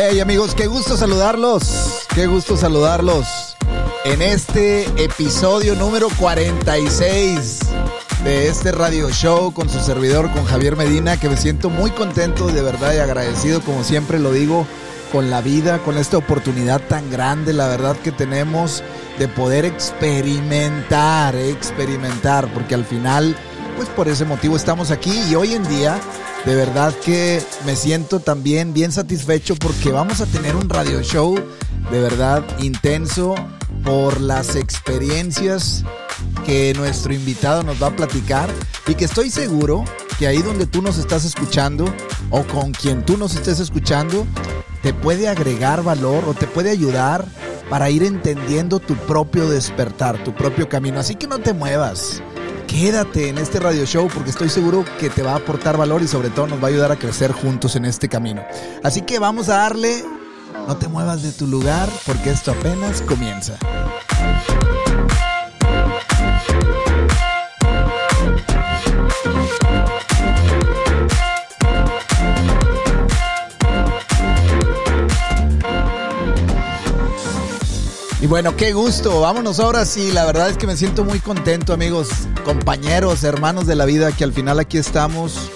Hey amigos, qué gusto saludarlos, qué gusto saludarlos en este episodio número 46 de este radio show con su servidor, con Javier Medina, que me siento muy contento, de verdad y agradecido, como siempre lo digo, con la vida, con esta oportunidad tan grande, la verdad que tenemos de poder experimentar, experimentar, porque al final, pues por ese motivo estamos aquí y hoy en día de verdad que me siento también bien satisfecho porque vamos a tener un radio show de verdad intenso por las experiencias que nuestro invitado nos va a platicar y que estoy seguro que ahí donde tú nos estás escuchando o con quien tú nos estés escuchando te puede agregar valor o te puede ayudar para ir entendiendo tu propio despertar, tu propio camino. Así que no te muevas quédate en este radio show porque estoy seguro que te va a aportar valor y sobre todo nos va a ayudar a crecer juntos en este camino. Así que vamos a darle, no te muevas de tu lugar porque esto apenas comienza. Y bueno, qué gusto. Vámonos ahora sí. La verdad es que me siento muy contento, amigos, compañeros, hermanos de la vida, que al final aquí estamos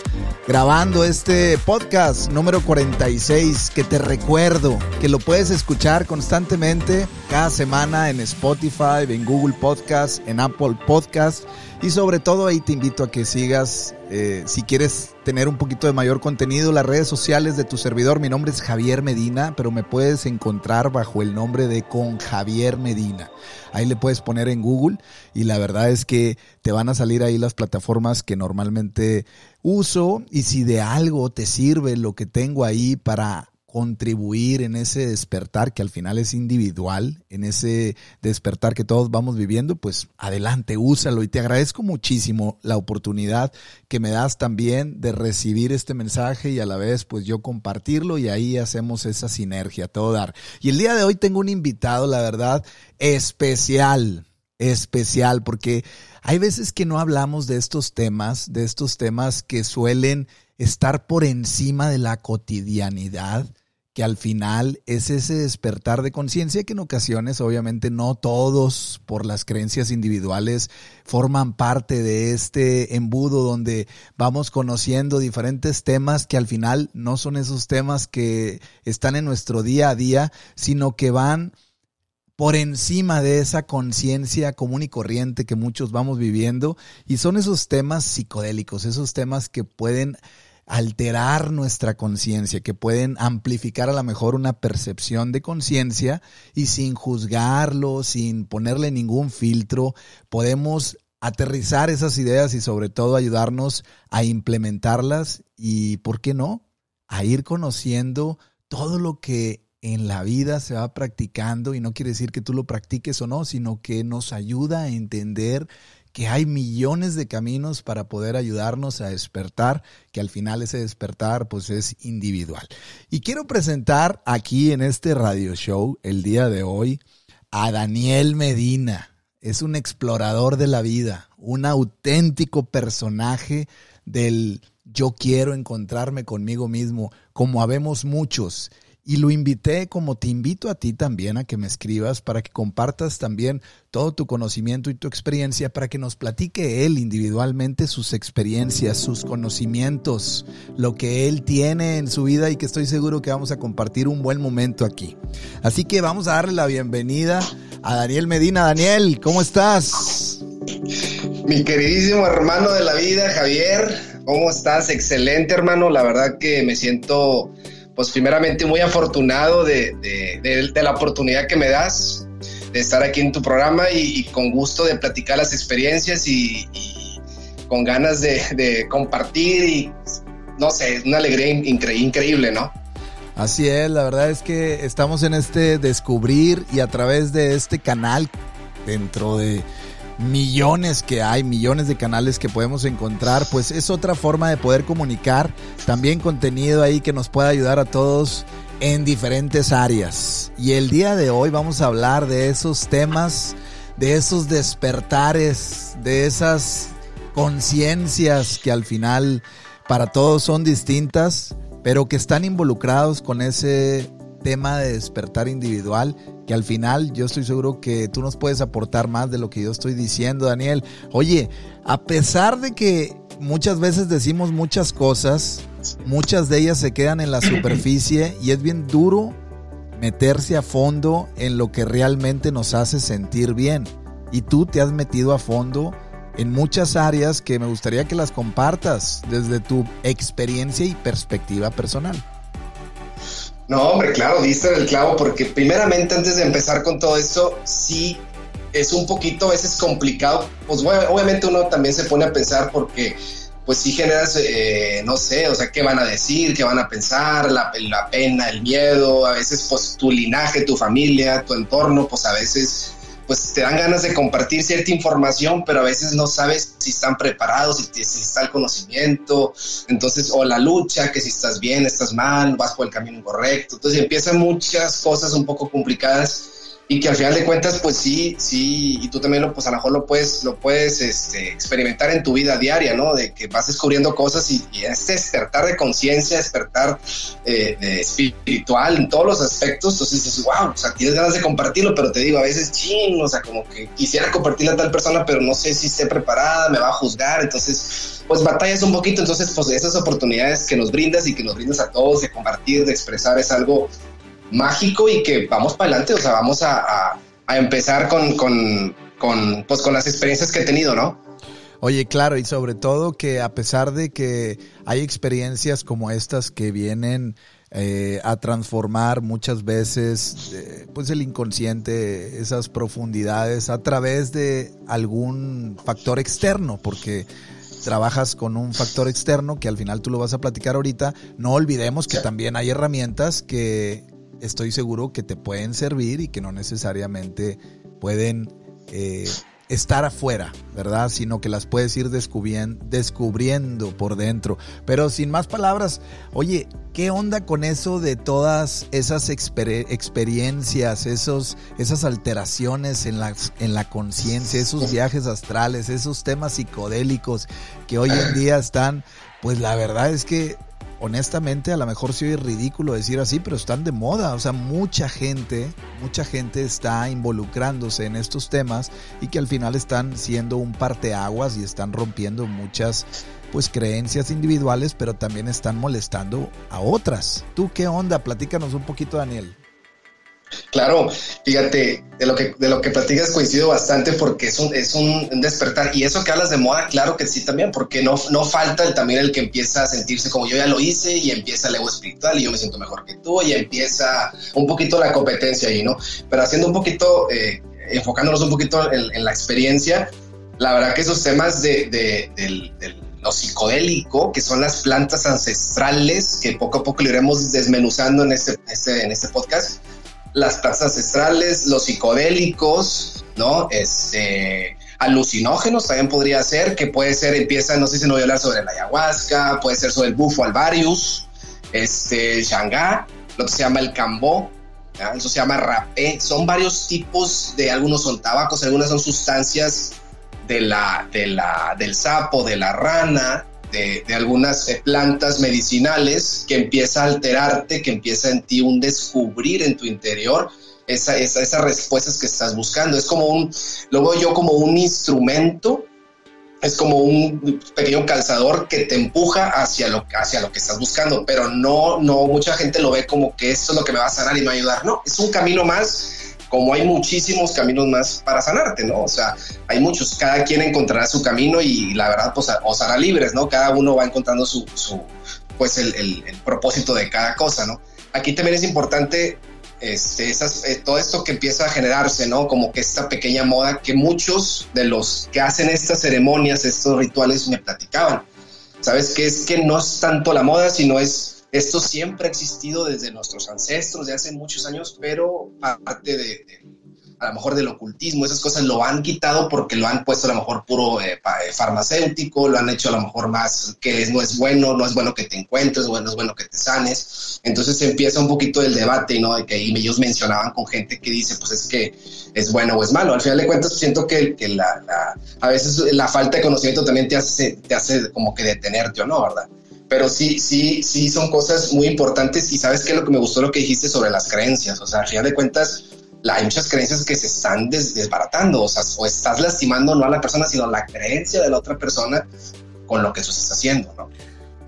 grabando este podcast número 46 que te recuerdo que lo puedes escuchar constantemente cada semana en Spotify, en Google Podcast, en Apple Podcast y sobre todo ahí te invito a que sigas eh, si quieres tener un poquito de mayor contenido las redes sociales de tu servidor. Mi nombre es Javier Medina, pero me puedes encontrar bajo el nombre de Con Javier Medina. Ahí le puedes poner en Google y la verdad es que te van a salir ahí las plataformas que normalmente uso y si de algo te sirve lo que tengo ahí para contribuir en ese despertar que al final es individual, en ese despertar que todos vamos viviendo, pues adelante, úsalo y te agradezco muchísimo la oportunidad que me das también de recibir este mensaje y a la vez pues yo compartirlo y ahí hacemos esa sinergia, todo dar. Y el día de hoy tengo un invitado, la verdad, especial, especial, porque hay veces que no hablamos de estos temas, de estos temas que suelen estar por encima de la cotidianidad que al final es ese despertar de conciencia que en ocasiones obviamente no todos por las creencias individuales forman parte de este embudo donde vamos conociendo diferentes temas que al final no son esos temas que están en nuestro día a día, sino que van por encima de esa conciencia común y corriente que muchos vamos viviendo. Y son esos temas psicodélicos, esos temas que pueden alterar nuestra conciencia, que pueden amplificar a lo mejor una percepción de conciencia y sin juzgarlo, sin ponerle ningún filtro, podemos aterrizar esas ideas y sobre todo ayudarnos a implementarlas y, ¿por qué no?, a ir conociendo todo lo que en la vida se va practicando y no quiere decir que tú lo practiques o no, sino que nos ayuda a entender que hay millones de caminos para poder ayudarnos a despertar, que al final ese despertar pues es individual. Y quiero presentar aquí en este radio show el día de hoy a Daniel Medina. Es un explorador de la vida, un auténtico personaje del yo quiero encontrarme conmigo mismo, como habemos muchos y lo invité como te invito a ti también a que me escribas para que compartas también todo tu conocimiento y tu experiencia para que nos platique él individualmente sus experiencias, sus conocimientos, lo que él tiene en su vida y que estoy seguro que vamos a compartir un buen momento aquí. Así que vamos a darle la bienvenida a Daniel Medina. Daniel, ¿cómo estás? Mi queridísimo hermano de la vida, Javier, ¿cómo estás? Excelente hermano, la verdad que me siento pues primeramente muy afortunado de, de, la oportunidad que me das de estar aquí en tu programa y, con gusto de platicar las experiencias y, con ganas de, compartir y no sé, una alegría increíble, ¿no? Así es, la verdad es que estamos en este descubrir y a través de este canal dentro de millones que hay, millones de canales que podemos encontrar, pues es otra forma de poder comunicar, también contenido ahí que nos pueda ayudar a todos en diferentes áreas. Y el día de hoy vamos a hablar de esos temas, de esos despertares, de esas conciencias que al final para todos son distintas, pero que están involucrados con ese tema de despertar individual, que al final yo estoy seguro que tú nos puedes aportar más de lo que yo estoy diciendo, Daniel. Oye, a pesar de que muchas veces decimos muchas cosas, muchas de ellas se quedan en la superficie y es bien duro meterse a fondo en lo que realmente nos hace sentir bien. Y tú te has metido a fondo en muchas áreas que me gustaría que las compartas desde tu experiencia y perspectiva personal. No, hombre, claro, diste el clavo porque primeramente antes de empezar con todo esto, sí es un poquito a veces complicado. Pues obviamente uno también se pone a pensar porque pues sí generas, eh, no sé, o sea, qué van a decir, qué van a pensar, la, la, pena, el miedo, a veces pues tu linaje, tu familia, tu entorno, pues a veces pues te dan ganas de compartir cierta información, pero a veces no sabes si están preparados, si, si está el conocimiento, entonces, o la lucha, que si estás bien, estás mal, vas por el camino incorrecto, entonces empiezan muchas cosas un poco complicadas y que al final de cuentas, pues sí, sí, y tú también lo, pues a lo mejor lo puedes, lo puedes este, experimentar en tu vida diaria, ¿no? De que vas descubriendo cosas y, este despertar de conciencia, despertar eh, espiritual en todos los aspectos, entonces dices, wow, o sea, tienes ganas de compartirlo, pero te digo, a veces, ching, o sea, como que quisiera compartirlo a tal persona, pero no sé si esté preparada, me va a juzgar, entonces, pues batallas un poquito, entonces, pues esas oportunidades que nos brindas y que nos brindas a todos de compartir, de expresar, es algo mágico y que vamos para adelante, o sea, vamos a, empezar con, con, pues, con las experiencias que he tenido, ¿no? Oye, claro, y sobre todo que a pesar de que hay experiencias como estas que vienen eh, a transformar muchas veces eh, pues el inconsciente, esas profundidades a través de algún factor externo, porque trabajas con un factor externo que al final tú lo vas a platicar ahorita, no olvidemos que también hay herramientas que estoy seguro que te pueden servir y que no necesariamente pueden eh, estar afuera, ¿verdad? Sino que las puedes ir descubriendo por dentro. Pero sin más palabras, oye, ¿qué onda con eso de todas esas experiencias, esos, esas alteraciones en la, en la conciencia, esos viajes astrales, esos temas psicodélicos que hoy en día están, pues la verdad es que honestamente a lo mejor sí es ridículo decir así, pero están de moda. O sea, mucha gente, mucha gente está involucrándose en estos temas y que al final están siendo un parteaguas y están rompiendo muchas pues creencias individuales, pero también están molestando a otras. ¿Tú qué onda? Platícanos un poquito, Daniel. Claro, fíjate, de lo que de lo que platicas coincido bastante porque es un, es un despertar. Y eso que hablas de moda, claro que sí también, porque no, no falta el, también el que empieza a sentirse como yo ya lo hice y empieza el ego espiritual y yo me siento mejor que tú y empieza un poquito la competencia ahí, ¿no? Pero haciendo un poquito, eh, enfocándonos un poquito en, la experiencia, la verdad que esos temas de, de, lo psicodélico, que son las plantas ancestrales, que poco a poco lo iremos desmenuzando en este, este, en este podcast, las plantas ancestrales, los psicodélicos, ¿no? Este, alucinógenos también podría ser, que puede ser, empieza, no sé si no voy a hablar sobre la ayahuasca, puede ser sobre el bufo alvarius, este, shangá, lo que se llama el cambó, eso se llama rapé, son varios tipos de, algunos son tabacos, algunas son sustancias de la, de la, del sapo, de la rana, de, algunas eh, plantas medicinales que empieza a alterarte, que empieza en ti un descubrir en tu interior esa, esas respuestas que estás buscando. Es como un, lo veo yo como un instrumento, es como un pequeño calzador que te empuja hacia lo, hacia lo que estás buscando, pero no, no, mucha gente lo ve como que esto es lo que me va a sanar y me va a ayudar. No, es un camino más como hay muchísimos caminos más para sanarte, ¿no? O sea, hay muchos, cada quien encontrará su camino y la verdad, pues os hará libres, ¿no? Cada uno va encontrando su, pues el, el, propósito de cada cosa, ¿no? Aquí también es importante este, esas, eh, todo esto que empieza a generarse, ¿no? Como que esta pequeña moda que muchos de los que hacen estas ceremonias, estos rituales, me platicaban. ¿Sabes? Que es que no es tanto la moda, sino es esto siempre ha existido desde nuestros ancestros de hace muchos años, pero parte de, a lo mejor del ocultismo, esas cosas lo han quitado porque lo han puesto a lo mejor puro eh, eh, farmacéutico, lo han hecho a lo mejor más que no es bueno, no es bueno que te encuentres, no es bueno que te sanes. Entonces empieza un poquito el debate, ¿no? De que ellos mencionaban con gente que dice, pues es que es bueno o es malo. Al final de cuentas, siento que, la, a veces la falta de conocimiento también te hace, te hace como que detenerte o no, ¿verdad? Pero sí, sí, sí son cosas muy importantes y sabes qué es lo que me gustó lo que dijiste sobre las creencias, o sea, al final de cuentas, hay muchas creencias que se están desbaratando, o sea, o estás lastimando no a la persona, sino la creencia de la otra persona con lo que tú estás haciendo, ¿no?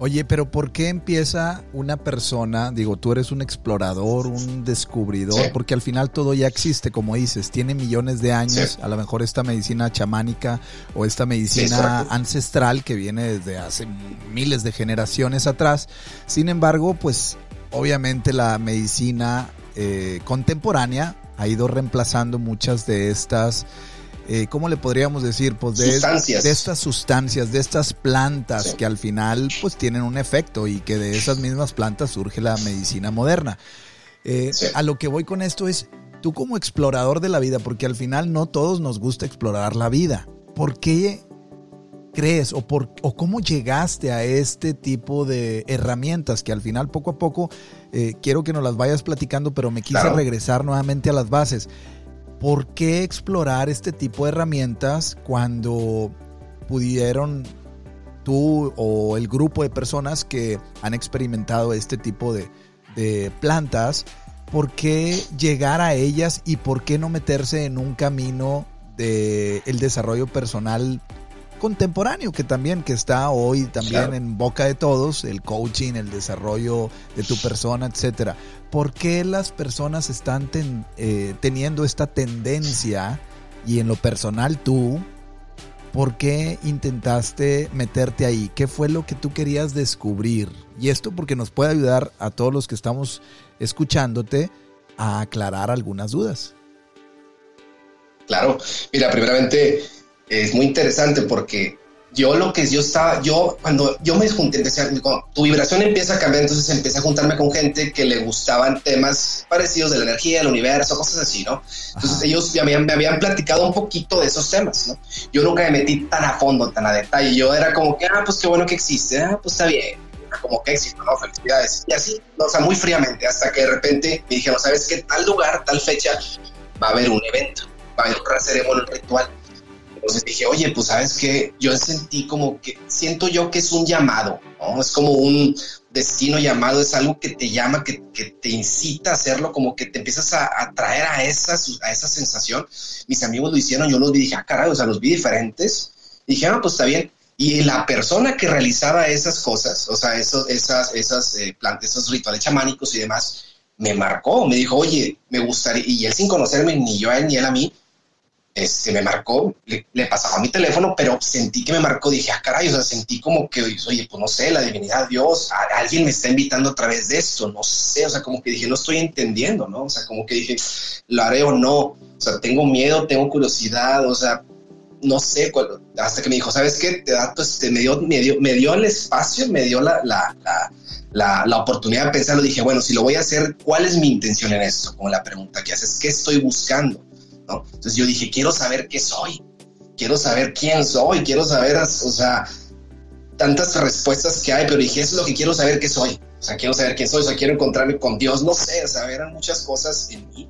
Oye, pero ¿por qué empieza una persona, digo, tú eres un explorador, un descubridor, porque al final todo ya existe, como dices, tiene millones de años, a lo mejor esta medicina chamánica o esta medicina ancestral que viene desde hace miles de generaciones atrás. Sin embargo, pues obviamente la medicina eh, contemporánea ha ido reemplazando muchas de estas eh, ¿cómo le podríamos decir? Pues de, de estas sustancias, de estas plantas que al final pues tienen un efecto y que de esas mismas plantas surge la medicina moderna. Eh, a lo que voy con esto es, tú como explorador de la vida, porque al final no todos nos gusta explorar la vida, ¿por qué crees o, por, o cómo llegaste a este tipo de herramientas que al final poco a poco eh, quiero que nos las vayas platicando, pero me quise regresar nuevamente a las bases. ¿Por qué explorar este tipo de herramientas cuando pudieron tú o el grupo de personas que han experimentado este tipo de, plantas, ¿por qué llegar a ellas y por qué no meterse en un camino de el desarrollo personal contemporáneo que también que está hoy también en boca de todos, el coaching, el desarrollo de tu persona, etcétera. ¿Por qué las personas están eh, teniendo esta tendencia y en lo personal tú, por qué intentaste meterte ahí? ¿Qué fue lo que tú querías descubrir? Y esto porque nos puede ayudar a todos los que estamos escuchándote a aclarar algunas dudas. Claro, mira, primeramente es muy interesante porque yo lo que yo estaba, yo cuando yo me junté, empecé, tu vibración empieza a cambiar, entonces empecé a juntarme con gente que le gustaban temas parecidos de la energía, del universo, cosas así, ¿no? Entonces ellos me habían, me habían platicado un poquito de esos temas, ¿no? Yo nunca me metí tan a fondo, tan a detalle, yo era como que, ah, pues qué bueno que existe, ah, pues está bien, como que existe, ¿no? Felicidades. Y así, o sea, muy fríamente, hasta que de repente me dijeron, ¿sabes qué? Tal lugar, tal fecha, va a haber un evento, va a haber una ceremonia, un ritual entonces dije, oye, pues sabes que yo sentí como que, siento yo que es un llamado, ¿no? Es como un destino llamado, es algo que te llama, que, que te incita a hacerlo, como que te empiezas a atraer a, esa, a esa sensación. Mis amigos lo hicieron, yo los vi, dije, ah, caray, o sea, los vi diferentes. dije, ah, pues está bien. Y la persona que realizaba esas cosas, o sea, esos, esas, esas eh, plantas, esos rituales chamánicos y demás, me marcó, me dijo, oye, me gustaría, y él sin conocerme, ni yo a él ni él a mí, este, me marcó, le, pasaba mi teléfono, pero sentí que me marcó, dije, ah, caray, o sea, sentí como que, oye, pues no sé, la divinidad, Dios, alguien me está invitando a través de esto, no sé, o sea, como que dije, no estoy entendiendo, ¿no? O sea, como que dije, lo haré o no, o sea, tengo miedo, tengo curiosidad, o sea, no sé, hasta que me dijo, ¿sabes qué? Te da, pues, me, dio, me, dio, me dio el espacio, me dio la, la, la, la, oportunidad de pensarlo, dije, bueno, si lo voy a hacer, ¿cuál es mi intención en esto? Como la pregunta que haces, ¿qué estoy buscando? Entonces yo dije, quiero saber qué soy, quiero saber quién soy, quiero saber, o sea, tantas respuestas que hay, pero dije, es lo que quiero saber qué soy, o sea, quiero saber quién soy, o sea, quiero encontrarme con Dios, no sé, o muchas cosas en mí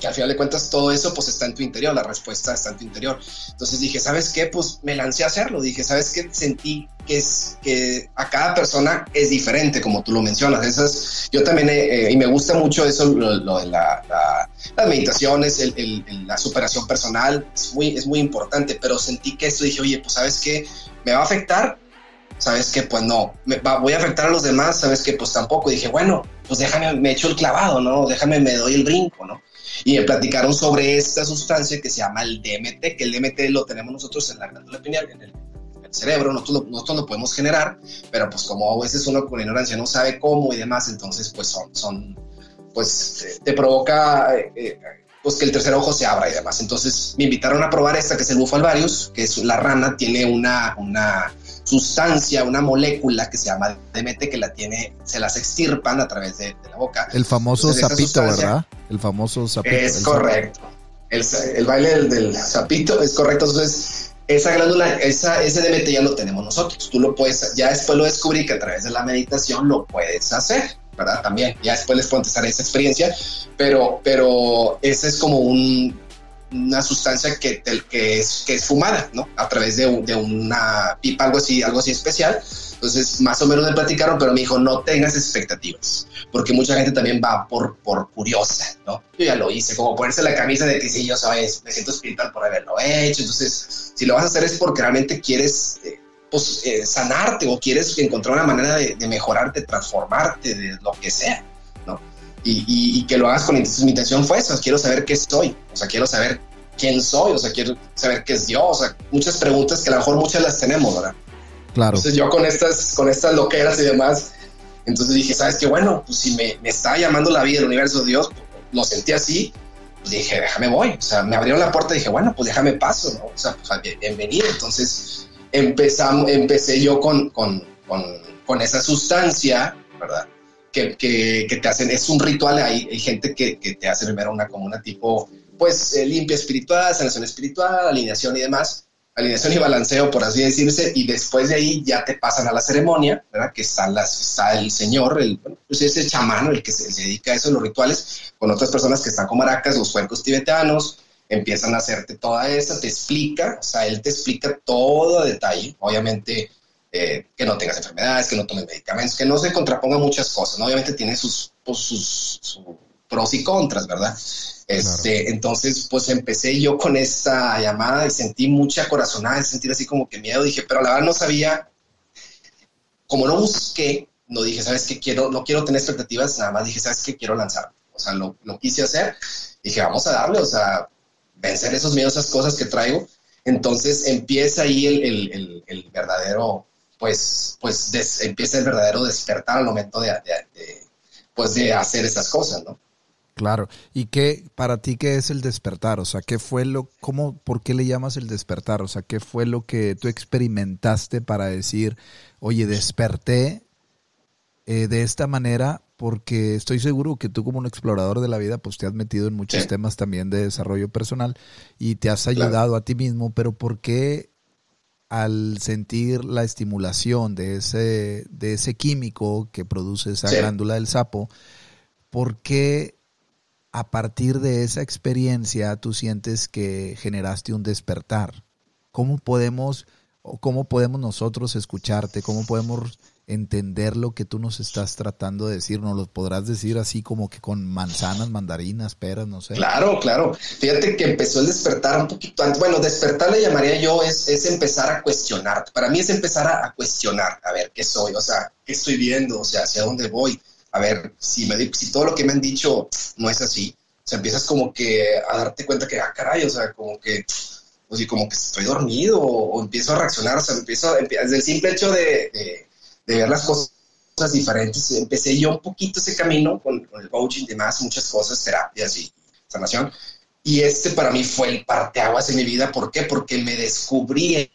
que al final de cuentas todo eso pues está en tu interior, la respuesta está en tu interior. Entonces dije, ¿sabes qué? Pues me lancé a hacerlo, dije, ¿sabes qué? Sentí que es que a cada persona es diferente, como tú lo mencionas. Esas, yo también, eh, eh, y me gusta mucho eso, lo, de la, las meditaciones, el, la superación personal, es muy, es muy importante, pero sentí que esto dije, oye, pues ¿sabes qué? ¿Me va a afectar? ¿Sabes qué? Pues no, me voy a afectar a los demás, ¿sabes qué? Pues tampoco. dije, bueno, pues déjame, me echo el clavado, ¿no? Déjame, me doy el brinco, ¿no? Y me platicaron sobre esta sustancia que se llama el DMT, que el DMT lo tenemos nosotros en la glándula pineal, en el, cerebro, nosotros lo, nosotros lo podemos generar, pero pues como a veces uno con ignorancia no sabe cómo y demás, entonces pues son, son pues te provoca eh, eh, pues que el tercer ojo se abra y demás. Entonces me invitaron a probar esta que es el bufalvarius, que es la rana, tiene una, una sustancia, una molécula que se llama DMT que la tiene, se las extirpan a través de, la boca. El famoso sapito, ¿verdad? El famoso sapito. Es correcto. El, el, baile del, sapito es correcto. Entonces, esa glándula, esa, ese DMT ya lo tenemos nosotros. Tú lo puedes, ya después lo descubrí que a través de la meditación lo puedes hacer, ¿verdad? También, ya después les puedo esa experiencia, pero, pero ese es como un una sustancia que, que, es, que es fumada, ¿no? A través de, de una pipa, algo así, algo así especial. Entonces, más o menos me platicaron, pero me dijo, no tengas expectativas, porque mucha gente también va por, por curiosa, ¿no? Yo ya lo hice, como ponerse la camisa de que sí, yo sabes, me siento espiritual por haberlo hecho. Entonces, si lo vas a hacer es porque realmente quieres eh, pues, eh, sanarte o quieres encontrar una manera de, de, mejorarte, transformarte, de lo que sea. Y, y, y que lo hagas con intención. Mi intención fue eso, quiero saber qué soy, o sea, quiero saber quién soy, o sea, quiero saber qué es Dios, o sea, muchas preguntas que a lo mejor muchas las tenemos, ¿verdad? Claro. Entonces yo con estas, con estas loqueras y demás, entonces dije, ¿sabes qué? Bueno, pues si me, me está llamando la vida, el universo, Dios, lo sentí así, pues dije, déjame voy. O sea, me abrieron la puerta y dije, bueno, pues déjame paso, ¿no? O sea, pues bienvenido. Entonces empezamos, empecé yo con, con, con, con esa sustancia, ¿verdad? Que, te hacen, es un ritual, hay, gente que, te hace primero una como una tipo, pues eh, limpia espiritual, sanación espiritual, alineación y demás alineación y balanceo, por así decirse, y después de ahí ya te pasan a la ceremonia, ¿verdad? Que está, el señor, el, pues ese chamán, el que se, se, dedica a eso, los rituales, con otras personas que están con maracas, los cuencos tibetanos, empiezan a hacerte toda esa, te explica, o sea, él te explica todo a detalle, obviamente eh, que no tengas enfermedades, que no tomes medicamentos, que no se contrapongan muchas cosas, ¿no? Obviamente tiene sus, pues, sus, sus pros y contras, ¿verdad? Este, claro. Entonces, pues empecé yo con esa llamada y sentí mucha corazonada, sentir así como que miedo. Dije, pero la verdad no sabía, como no busqué, no dije, ¿sabes qué? Quiero, no quiero tener expectativas, nada más dije, ¿sabes qué? Quiero lanzar. O sea, lo, lo quise hacer. Dije, vamos a darle, o sea, vencer esos miedos, esas cosas que traigo. Entonces empieza ahí el, el, el, el verdadero, pues, pues des, empieza el verdadero despertar al momento de, de, de, pues, de hacer esas cosas, ¿no? Claro. ¿Y qué para ti qué es el despertar? O sea, ¿qué fue lo cómo por qué le llamas el despertar? O sea, ¿qué fue lo que tú experimentaste para decir, "Oye, desperté eh, de esta manera"? Porque estoy seguro que tú como un explorador de la vida, pues te has metido en muchos sí. temas también de desarrollo personal y te has ayudado claro. a ti mismo, pero ¿por qué al sentir la estimulación de ese, de ese químico que produce esa sí. glándula del sapo, ¿por qué a partir de esa experiencia tú sientes que generaste un despertar? ¿Cómo podemos o cómo podemos nosotros escucharte? ¿Cómo podemos entender lo que tú nos estás tratando de decir? ¿Nos lo podrás decir así como que con manzanas, mandarinas, peras, no sé? Claro, claro. Fíjate que empezó el despertar un poquito antes. Bueno, despertar le llamaría yo es, es empezar a cuestionar. Para mí es empezar a, cuestionar, a ver qué soy, o sea, qué estoy viendo, o sea, hacia dónde voy a ver, si, me, si todo lo que me han dicho no es así, o sea, empiezas como que a darte cuenta que, ah, caray, o sea, como que, o sea, como que estoy dormido o, empiezo a reaccionar, o sea, empiezo, desde el simple hecho de, de, ver las cosas diferentes, empecé yo un poquito ese camino con, con el coaching y demás, muchas cosas, terapias y sanación, y este para mí fue el parteaguas en mi vida, ¿por qué? Porque me descubrí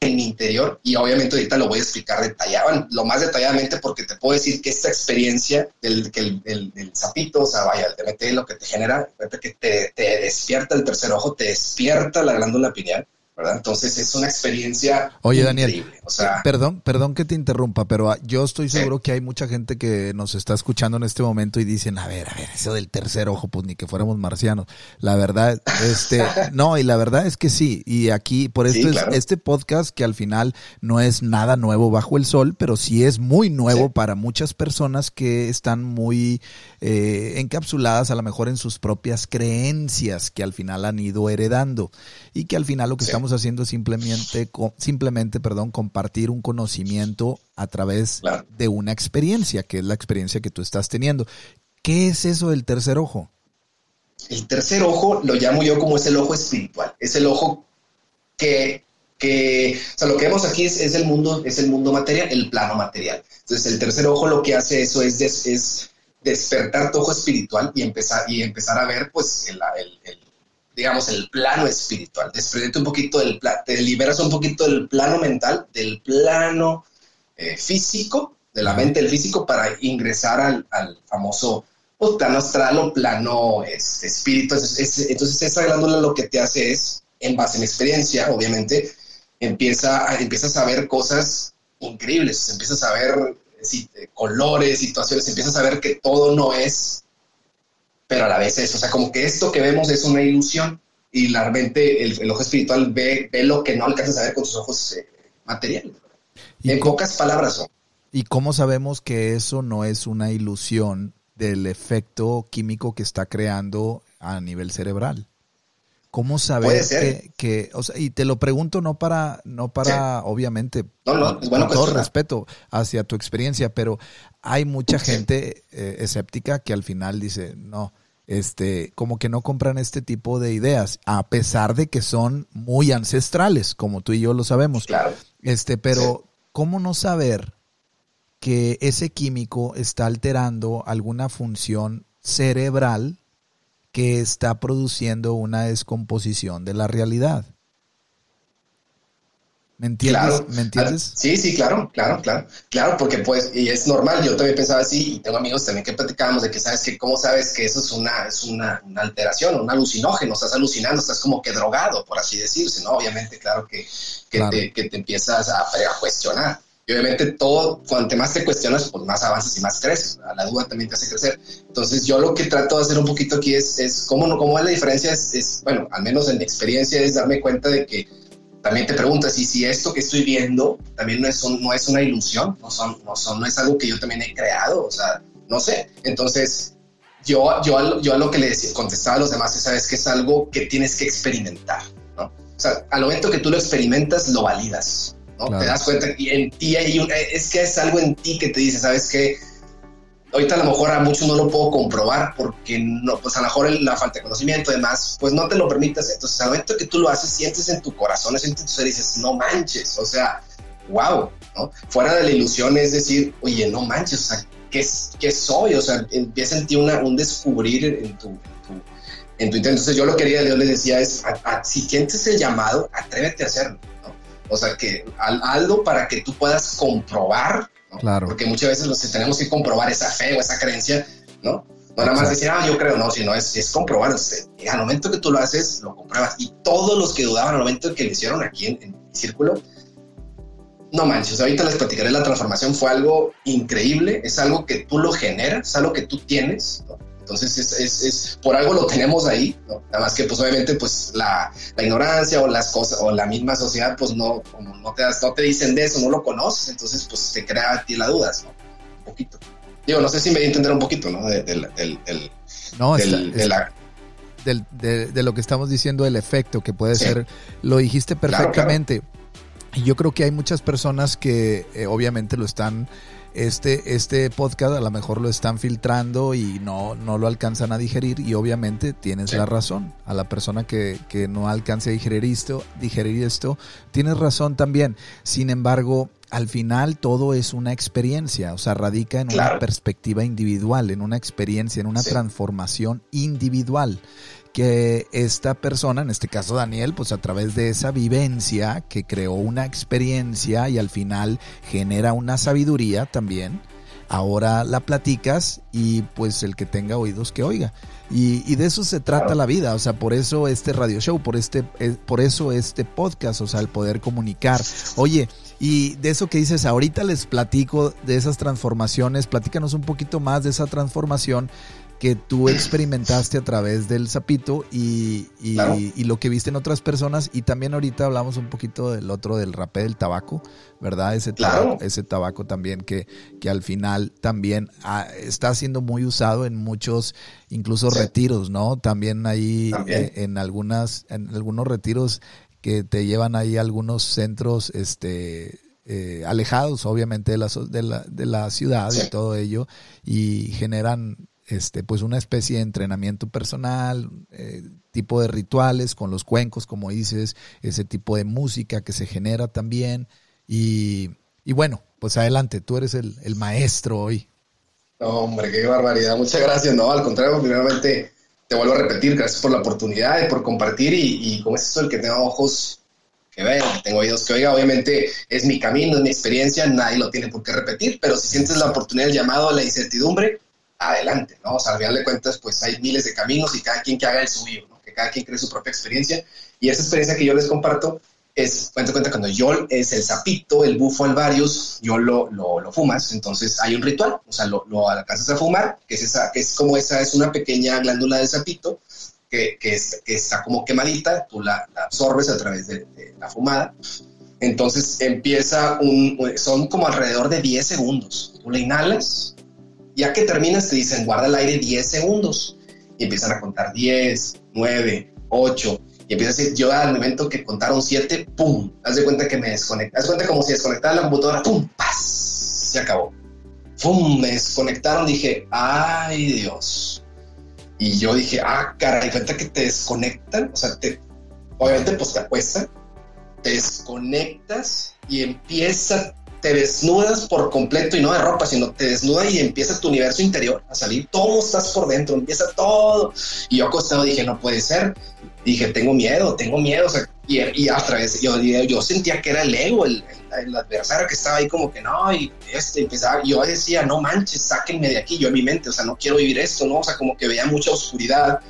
en mi interior y obviamente ahorita lo voy a explicar detallado, lo más detalladamente porque te puedo decir que esta experiencia del, que el, el, el sapito, o sea, vaya, el DMT lo que te genera, que te, te, despierta el tercer ojo, te despierta la glándula pineal, ¿verdad? Entonces es una experiencia Oye. Daniel, o sea, perdón, perdón que te interrumpa, pero ah, yo estoy seguro sí. que hay mucha gente que nos está escuchando en este momento y dicen, a ver, a ver, eso del tercer ojo, pues ni que fuéramos marcianos. La verdad, este, no, y la verdad es que sí, y aquí, por esto sí, claro. es este podcast que al final no es nada nuevo bajo el sol, pero sí es muy nuevo sí. para muchas personas que están muy eh, encapsuladas a lo mejor en sus propias creencias que al final han ido heredando y que al final lo que sí. Estamos haciendo simplemente, simplemente perdón, compartir un conocimiento a través claro. de una experiencia, que es la experiencia que tú estás teniendo. ¿Qué es eso del tercer ojo? El tercer ojo lo llamo yo como es el ojo espiritual, es el ojo que, que o sea, lo que vemos aquí es, es, el mundo, es el mundo material, el plano material. Entonces el tercer ojo lo que hace eso es, des, es despertar tu ojo espiritual y empezar, y empezar a ver pues el, el, el digamos, el plano espiritual. Desprendete un poquito del plano, te liberas un poquito del plano mental, del plano eh, físico, de la mente del físico, para ingresar al, al famoso pues, plano astral o plano este, espíritu. Es, es, entonces, esa glándula lo que te hace es, en base en experiencia, obviamente, empieza, empiezas a ver cosas increíbles, empiezas a ver sí, colores, situaciones, empiezas a ver que todo no es pero a la vez es, o sea, como que esto que vemos es una ilusión, y la mente, el, ojo espiritual ve, ve, lo que no alcanzas a ver con tus ojos eh, materiales. En pocas palabras son. ¿Y cómo sabemos que eso no es una ilusión del efecto químico que está creando a nivel cerebral? ¿Cómo saber que, o sea, y te lo pregunto no para, no para, obviamente, con, todo respeto hacia tu experiencia, pero hay mucha gente eh, escéptica que al final dice, no, este, como que no compran este tipo de ideas, a pesar de que son muy ancestrales, como tú y yo lo sabemos. Claro. Este, pero, ¿cómo no saber que ese químico está alterando alguna función cerebral que está produciendo una descomposición de la realidad. ¿Me entiendes? ¿Me entiendes? Sí, sí, claro, claro, claro. Claro, porque pues, y es normal, yo también pensaba así, y tengo amigos también que platicábamos de que sabes que, ¿cómo sabes que eso es una, es una, alteración, un alucinógeno? Estás alucinando, estás como que drogado, por así decirse, ¿no? Obviamente, claro que, que, Te, que te empiezas a, a cuestionar. Y obviamente todo, cuanto más te cuestionas, pues más avanzas y más creces. La duda también te hace crecer. Entonces yo lo que trato de hacer un poquito aquí es, es cómo, cómo es la diferencia, es, bueno, al menos en mi experiencia, es darme cuenta de que también te preguntas, y si esto que estoy viendo también no es, no es una ilusión, no, son, no, son, no es algo que yo también he creado, o sea, no sé. Entonces yo, yo, yo a lo que le decía, contestaba a los demás es, sabes que es algo que tienes que experimentar, ¿no? O sea, al momento que tú lo experimentas, lo validas. Te das cuenta que en ti hay un, es que es algo en ti que te dice, ¿sabes qué? Ahorita a lo mejor a muchos no lo puedo comprobar porque no, pues a lo mejor la falta de conocimiento, además, pues no te lo permitas. Entonces, al momento que tú lo haces, sientes en tu corazón, sientes en tu ser y dices, no manches, o sea, wow, ¿no? Fuera de la ilusión es decir, oye, no manches, o sea, ¿qué, qué soy? O sea, empieza en ti una, un descubrir en tu, en tu, Entonces, yo lo que quería, Dios les decía es, si sientes el llamado, atrévete a hacerlo. O sea, que algo para que tú puedas comprobar, Claro. Porque muchas veces los tenemos que comprobar esa fe o esa creencia, ¿no? No nada más decir, ah, yo creo, no, sino es, es comprobar. al momento que tú lo haces, lo compruebas. Y todos los que dudaban al momento que lo hicieron aquí en, en mi círculo, no manches, ahorita les platicaré la transformación, fue algo increíble, es algo que tú lo generas, es algo que tú tienes, ¿no? Entonces, es, es, es, por algo lo tenemos ahí, ¿no? Nada más que, pues, obviamente, pues, la, la, ignorancia o las cosas, o la misma sociedad, pues, no, como no te, no te dicen de eso, no lo conoces, entonces, pues, te crea a ti la dudas, ¿no? Un poquito. Digo, no sé si me di a entender un poquito, ¿no? De, del, del, no, de, la, de, lo que estamos diciendo, el efecto que puede ser, lo dijiste perfectamente. Y yo creo que hay muchas personas que eh, obviamente lo están este, este podcast a lo mejor lo están filtrando y no, no lo alcanzan a digerir y obviamente tienes la razón. A la persona que, que, no alcance a digerir esto, digerir esto, tienes razón también. Sin embargo, al final todo es una experiencia, o sea, radica en una perspectiva individual, en una experiencia, en una transformación individual que esta persona, en este caso Daniel, pues a través de esa vivencia que creó una experiencia y al final genera una sabiduría también, ahora la platicas y pues el que tenga oídos que oiga. Y, de eso se trata la vida, o sea, por eso este radio show, por, este, eh, por eso este podcast, o sea, el poder comunicar. Oye, y de eso que dices, ahorita les platico de esas transformaciones, platícanos un poquito más de esa transformación que tú experimentaste a través del sapito y, y, lo que viste en otras personas. Y también ahorita hablamos un poquito del otro, del rapé del tabaco, ¿verdad? Ese, tabaco, ese tabaco también que, que al final también ah, está siendo muy usado en muchos, incluso retiros, ¿no? También ahí eh, en, algunas, en algunos retiros que te llevan ahí a algunos centros, este... Eh, alejados obviamente de la, de la, de la ciudad y todo ello y generan este, pues una especie de entrenamiento personal, eh, tipo de rituales con los cuencos, como dices, ese tipo de música que se genera también. Y, bueno, pues adelante, tú eres el, maestro hoy. Hombre, qué barbaridad. Muchas gracias. No, al contrario, primeramente te vuelvo a repetir, gracias por la oportunidad y por compartir. Y, y como es esto, el que tenga ojos que vean, tengo oídos que oiga, obviamente es mi camino, es mi experiencia, nadie lo tiene por qué repetir, pero si sientes la oportunidad, el llamado a la incertidumbre, adelante, ¿no? O sea, al final de cuentas, pues hay miles de caminos y cada quien que haga el suyo, ¿no? Que cada quien cree su propia experiencia. Y esa experiencia que yo les comparto es, cuenta cuenta, cuando yo es el sapito, el bufo alvarius, yo lo, lo, lo, fumas, entonces hay un ritual, o sea, lo, lo alcanzas a fumar, que es esa, que es como esa, es una pequeña glándula del sapito, que, que, está como quemadita, tú la, absorbes a través de, la fumada. Entonces empieza un, son como alrededor de 10 segundos. Tú la inhalas, ya que terminas te dicen guarda el aire 10 segundos y empiezan a contar 10, 9, 8 y empieza a decir, yo al momento que contaron 7, ¡pum! Haz de cuenta que me desconecta. Haz cuenta como si desconectara la computadora, ¡pum! ¡Paz! Se acabó. ¡Pum! Me desconectaron, dije, ¡ay Dios! Y yo dije, ah, caray, cuenta que te desconectan, o sea, te, obviamente pues te acuestan, te desconectas y empieza, te desnudas por completo y no de ropa, sino te desnuda y empieza tu universo interior a salir, todo estás por dentro, empieza todo. Y yo acostado dije, no puede ser. Dije, tengo miedo, tengo miedo, y, y a través, yo, yo sentía que era el ego, el, el adversario que estaba ahí como que no, y este empezaba, yo decía, no manches, sáquenme de aquí, yo en mi mente, o sea, no quiero vivir esto, ¿no? O sea, como que veía mucha oscuridad,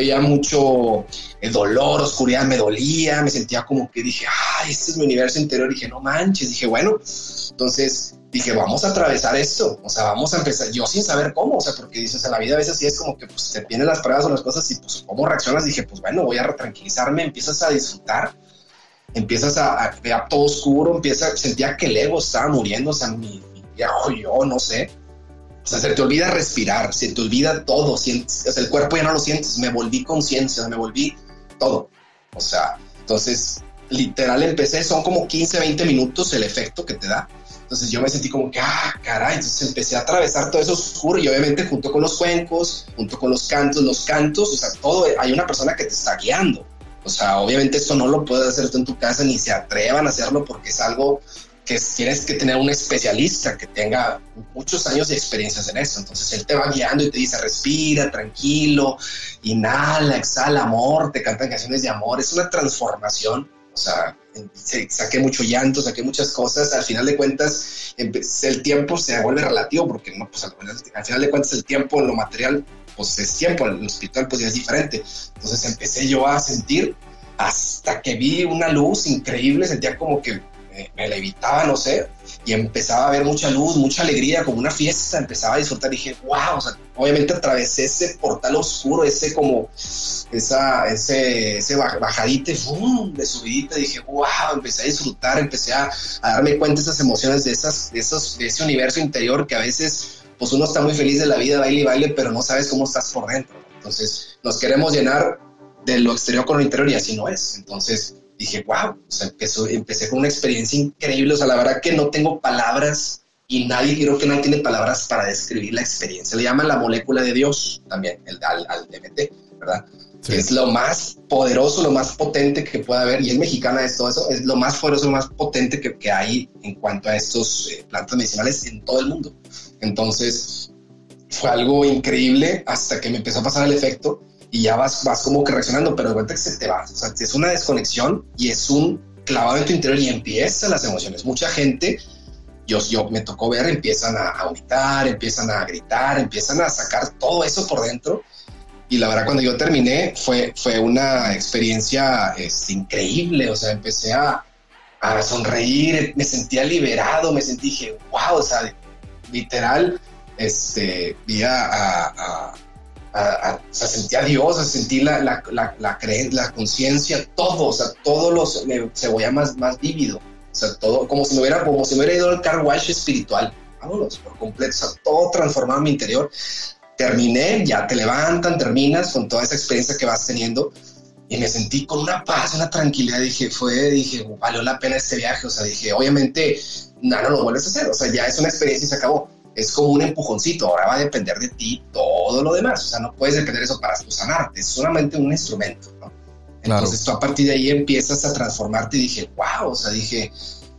veía mucho dolor, oscuridad, me dolía, me sentía como que dije, ay, este es mi universo interior, dije, no manches, dije, bueno, entonces dije, vamos a atravesar esto, o sea, vamos a empezar, yo sin saber cómo, o sea, porque dices, en la vida a veces sí es como que pues te vienen las pruebas o las cosas y pues cómo reaccionas, dije, pues bueno, voy a tranquilizarme, empiezas a disfrutar empiezas a, a todo oscuro, empieza, sentía que el ego estaba muriendo, o sea, mi, viejo yo, no sé. O sea, se te olvida respirar, se te olvida todo, sientes, o sea, el cuerpo ya no lo sientes, me volví conciencia, me volví todo. O sea, entonces, literal empecé, son como 15, 20 minutos el efecto que te da. Entonces yo me sentí como que, ah, caray, entonces empecé a atravesar todo eso oscuro y obviamente junto con los cuencos, junto con los cantos, los cantos, o sea, todo, hay una persona que te está guiando. O sea, obviamente esto no lo puedes hacer tú en tu casa ni se atrevan a hacerlo porque es algo que tienes que tener un especialista que tenga muchos años de experiencias en eso. Entonces él te va guiando y te dice, respira, tranquilo, inhala, exhala, amor, te cantan canciones de amor. Es una transformación. O sea, saqué mucho llanto, saqué muchas cosas. Al final de cuentas, el tiempo se vuelve relativo porque no, pues, al final de cuentas el tiempo en lo material pues es tiempo, el hospital pues ya es diferente. Entonces empecé yo a sentir hasta que vi una luz increíble, sentía como que me, levitaba, no sé, y empezaba a ver mucha luz, mucha alegría, como una fiesta, empezaba a disfrutar, dije, wow, obviamente atravesé ese portal oscuro, ese como, esa, ese, ese bajadita, ¡fum! de subidita, dije, wow, empecé a disfrutar, empecé a, darme cuenta de esas emociones, de, esas, de, esos, de ese universo interior que a veces pues uno está muy feliz de la vida, baile y baile, pero no sabes cómo estás por dentro. Entonces, nos queremos llenar de lo exterior con lo interior y así no es. Entonces, dije, wow, o sea, empecé con una experiencia increíble. O sea, la verdad que no tengo palabras y nadie, creo que nadie tiene palabras para describir la experiencia. Le llaman la molécula de Dios también, el, al, al DMT, ¿verdad? Es lo más poderoso, lo más potente que pueda haber, y es mexicana es todo eso, es lo más poderoso, lo más potente que, que hay en cuanto a estos eh, plantas medicinales en todo el mundo. Entonces, fue algo increíble hasta que me empezó a pasar el efecto y ya vas, vas como que reaccionando, pero de vuelta que se te va. O sea, es una desconexión y es un clavado en tu interior y empiezan las emociones. Mucha gente, yo, yo me tocó ver, empiezan a, a empiezan a gritar, empiezan a sacar todo eso por dentro. Y la verdad, cuando yo terminé, fue, fue una experiencia este, increíble. O sea, empecé a, a sonreír, me sentía liberado, me sentí, dije, wow, o sea, literal, este, vi a, a, a, a sentí a Dios, a sentir la, la, la, la, la conciencia, todo, o sea, todos los, veía más, más vívido, o sea, todo, como si me hubiera, como si me hubiera ido al car wash espiritual, vámonos, por completo, o sea, todo transformado en mi interior. Terminé, ya te levantan, terminas con toda esa experiencia que vas teniendo y me sentí con una paz, una tranquilidad. Dije, fue, dije, valió la pena este viaje. O sea, dije, obviamente no, no lo vuelves a hacer. O sea, ya es una experiencia y se acabó. Es como un empujoncito. Ahora va a depender de ti todo lo demás. O sea, no puedes depender de eso para sanarte. Es solamente un instrumento. ¿no? Entonces tú a partir de ahí empiezas a transformarte y dije, wow, o sea, dije,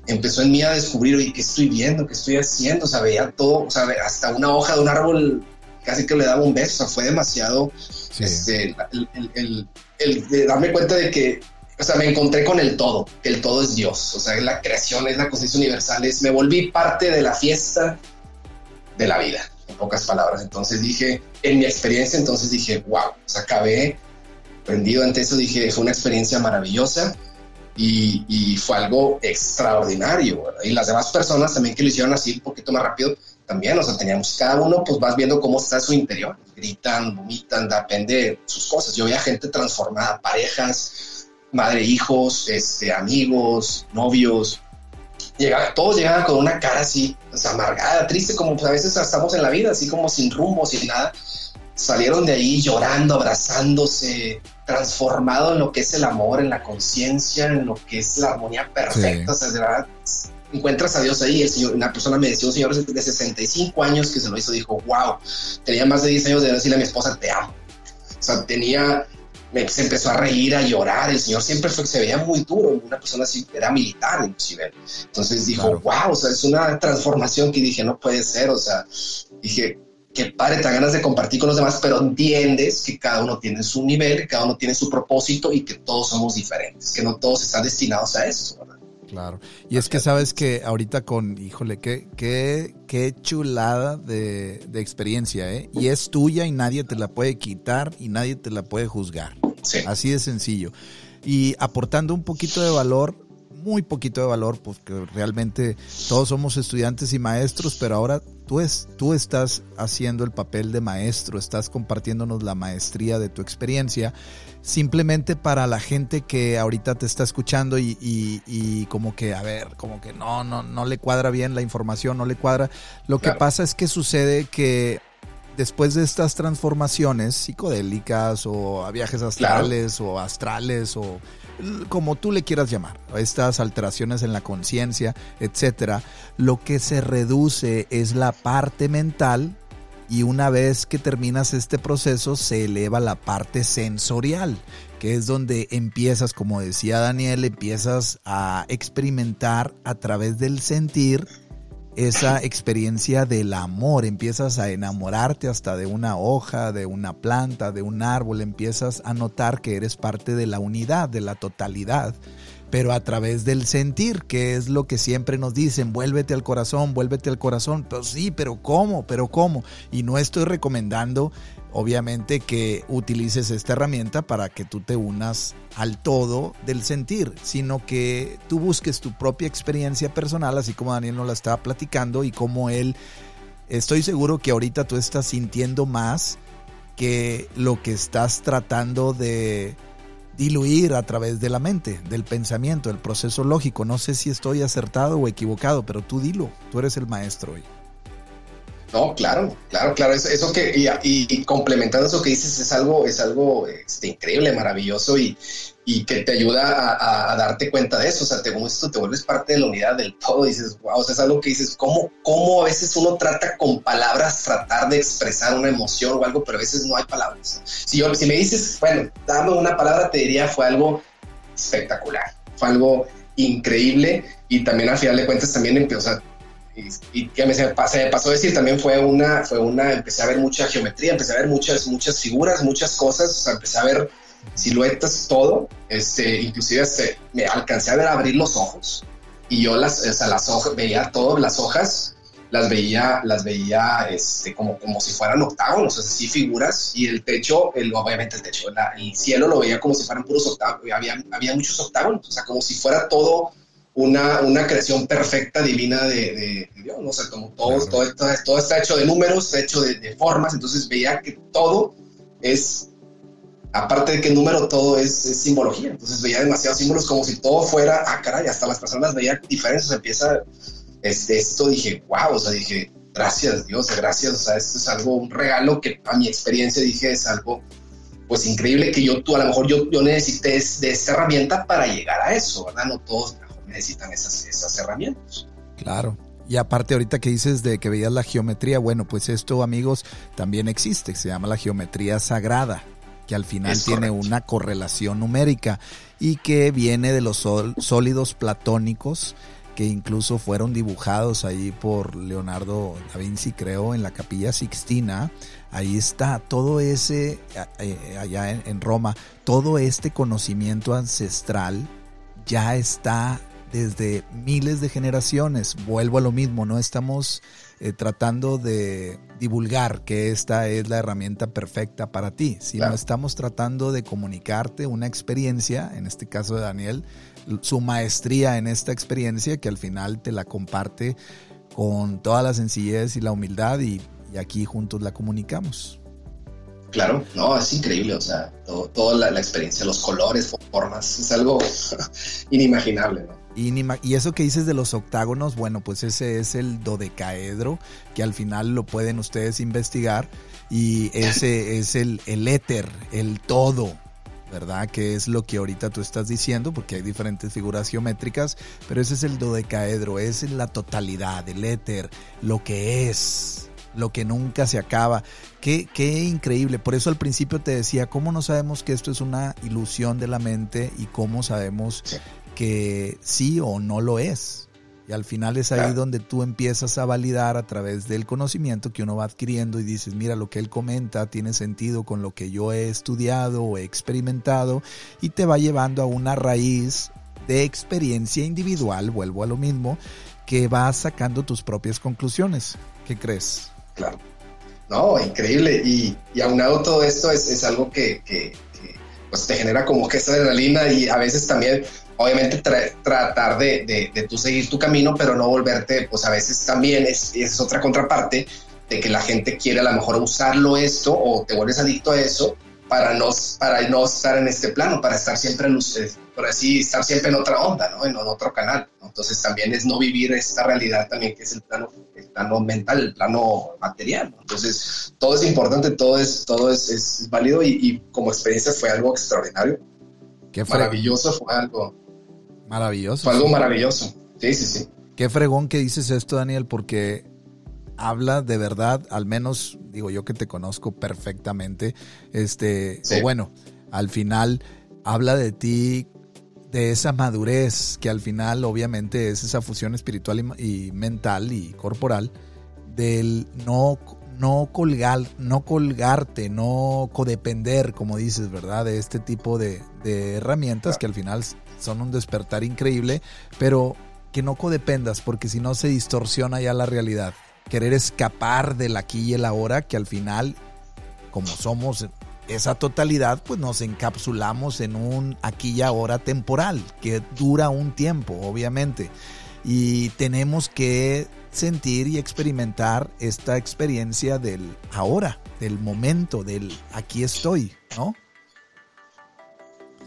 empezó en mí a descubrir, oye, ¿qué estoy viendo? ¿Qué estoy haciendo? O sea, veía todo, o sea, hasta una hoja de un árbol casi que le daba un beso. O sea, fue demasiado este, el, el, de darme cuenta de que o sea, me encontré con el todo, que el todo es Dios, o sea, es la creación, es la conciencia universal, es, me volví parte de la fiesta de la vida, en pocas palabras. Entonces dije, en mi experiencia, entonces dije, wow, o sea, acabé prendido ante eso, dije, fue una experiencia maravillosa y, y fue algo extraordinario. Y las demás personas también que lo hicieron así un poquito más rápido, también, o sea, teníamos cada uno, pues vas viendo cómo está su interior, gritan, vomitan, depende de sus cosas. Yo veía gente transformada, parejas, madre, hijos, este, amigos, novios, llegaba, todos llegaban con una cara así, pues, amargada, triste, como pues, a veces estamos en la vida, así como sin rumbo, sin nada. Salieron de ahí llorando, abrazándose, transformado en lo que es el amor, en la conciencia, en lo que es la armonía perfecta. O sea, de verdad, encuentras a Dios ahí. El señor, una persona me decía, un señor de 65 años que se lo hizo, dijo, wow, tenía más de 10 años de decirle a mi esposa, te amo. O sea, tenía se empezó a reír, a llorar. El señor siempre fue, se veía muy duro, una persona así, era militar inclusive. Entonces dijo, wow, o sea, es una transformación que dije, no puede ser, o sea, dije, qué padre, te ganas de compartir con los demás, pero entiendes que cada uno tiene su nivel, que cada uno tiene su propósito y que todos somos diferentes, que no todos están destinados a eso. Claro. Y es que sabes que ahorita con, híjole, qué, qué, qué chulada de, de, experiencia, ¿eh? Y es tuya y nadie te la puede quitar y nadie te la puede juzgar. Sí. Así de sencillo. Y aportando un poquito de valor, muy poquito de valor, porque realmente todos somos estudiantes y maestros, pero ahora tú, es, tú estás haciendo el papel de maestro, estás compartiéndonos la maestría de tu experiencia, simplemente para la gente que ahorita te está escuchando y, y, como que, a ver, como que no, no, no le cuadra bien la información, no le cuadra. Lo que pasa es que sucede que después de estas transformaciones psicodélicas o a viajes astrales o astrales o como tú le quieras llamar, estas alteraciones en la conciencia, etcétera, lo que se reduce es la parte mental y una vez que terminas este proceso se eleva la parte sensorial, que es donde empiezas, como decía Daniel, empiezas a experimentar a través del sentir esa experiencia del amor, empiezas a enamorarte hasta de una hoja, de una planta, de un árbol, empiezas a notar que eres parte de la unidad, de la totalidad, pero a través del sentir, que es lo que siempre nos dicen, vuélvete al corazón, vuélvete al corazón, pues sí, pero ¿cómo? Pero ¿cómo? Y no estoy recomendando obviamente que utilices esta herramienta para que tú te unas al todo del sentir, sino que tú busques tu propia experiencia personal, así como Daniel nos la estaba platicando y como él, estoy seguro que ahorita tú estás sintiendo más que lo que estás tratando de diluir a través de la mente, del pensamiento, del proceso lógico. No sé si estoy acertado o equivocado, pero tú dilo, tú eres el maestro hoy. No, claro, claro, claro. Eso, eso que, y, complementando eso que dices, es algo, es algo este, increíble, maravilloso y, y que te ayuda a, darte cuenta de eso. O sea, te, esto te vuelves parte de la unidad del todo. dices, wow, o sea, es algo que dices, ¿cómo, ¿cómo a veces uno trata con palabras tratar de expresar una emoción o algo, pero a veces no hay palabras? Si, yo, si me dices, bueno, dame una palabra, te diría, fue algo espectacular, fue algo increíble y también al final de cuentas también, o sea, y, que me, se, me pasó a decir también fue una, fue una, empecé a ver mucha geometría, empecé a ver muchas, muchas figuras, muchas cosas, o sea, empecé a ver siluetas, todo, este, inclusive este, me alcancé a ver abrir los ojos y yo las, o sea, las hojas, veía todo, las hojas, las veía, las veía, este, como, como si fueran octágonos, así figuras, y el techo, el, obviamente el techo, el cielo lo veía como si fueran puros octágonos, había, había muchos octágonos, o sea, como si fuera todo una, una creación perfecta, divina de, Dios, ¿no? sé, como todo, todo, está, todo, está, hecho de números, está hecho de, formas, entonces veía que todo es, aparte de que el número, todo es, simbología, entonces veía demasiados símbolos como si todo fuera, ah, caray, hasta las personas veían diferencias, empieza, este, esto dije, wow, o sea, dije, gracias Dios, gracias, o sea, esto es algo, un regalo que a mi experiencia dije es algo pues increíble que yo, tú, a lo mejor yo, yo necesité de esta herramienta para llegar a eso, ¿verdad? No todos necesitan esas, esas herramientas. Claro. Y aparte ahorita que dices de que veías la geometría, bueno, pues esto amigos también existe, se llama la geometría sagrada, que al final tiene una correlación numérica y que viene de los sólidos platónicos que incluso fueron dibujados ahí por Leonardo da Vinci, creo, en la capilla Sixtina. Ahí está todo ese, eh, allá en Roma, todo este conocimiento ancestral ya está desde miles de generaciones. Vuelvo a lo mismo, no estamos eh, tratando de divulgar que esta es la herramienta perfecta para ti, sino estamos tratando de comunicarte una experiencia, en este caso de Daniel, su maestría en esta experiencia que al final te la comparte con toda la sencillez y la humildad y, aquí juntos la comunicamos. Claro, no, es increíble, o sea, toda la, experiencia, los colores, formas, es algo inimaginable, ¿no? Y eso que dices de los octágonos, bueno, pues ese es el dodecaedro, que al final lo pueden ustedes investigar, y ese es el, el éter, el todo, ¿verdad? Que es lo que ahorita tú estás diciendo, porque hay diferentes figuras geométricas, pero ese es el dodecaedro, es la totalidad, el éter, lo que es, lo que nunca se acaba. Qué, qué increíble, por eso al principio te decía, ¿cómo no sabemos que esto es una ilusión de la mente y cómo sabemos que sí o no lo es? Y al final es ahí donde tú empiezas a validar a través del conocimiento que uno va adquiriendo y dices, mira, lo que él comenta tiene sentido con lo que yo he estudiado o he experimentado y te va llevando a una raíz de experiencia individual, vuelvo a lo mismo, que va sacando tus propias conclusiones. ¿Qué crees? Claro. No, increíble. Y, y aunado todo esto es, es algo que, que, que, pues te genera como que esa adrenalina y a veces también obviamente tratar de, de, tú seguir tu camino, pero no volverte, pues a veces también es, es otra contraparte de que la gente quiere a lo mejor usarlo esto o te vuelves adicto a eso para no, para no estar en este plano, para estar siempre en, eh, por así, estar siempre en otra onda, ¿no? En, otro canal. Entonces también es no vivir esta realidad también que es el plano, el plano mental, el plano material. Entonces todo es importante, todo es, todo es, es válido y, y, como experiencia fue algo extraordinario. Qué maravilloso, fue algo Maravilloso. Fue algo maravilloso. Sí, sí, sí. Qué fregón que dices esto, Daniel, porque habla de verdad, al menos digo yo que te conozco perfectamente, este, o bueno, al final habla de ti, de esa madurez que al final obviamente es esa fusión espiritual y, mental y corporal, del no, no colgar, no colgarte, no codepender, como dices, ¿verdad? De este tipo de, de herramientas que al final son un despertar increíble, pero que no codependas, porque si no se distorsiona ya la realidad. Querer escapar del aquí y el ahora, que al final, como somos esa totalidad, pues nos encapsulamos en un aquí y ahora temporal, que dura un tiempo, obviamente. Y tenemos que sentir y experimentar esta experiencia del ahora, del momento, del aquí estoy, ¿no?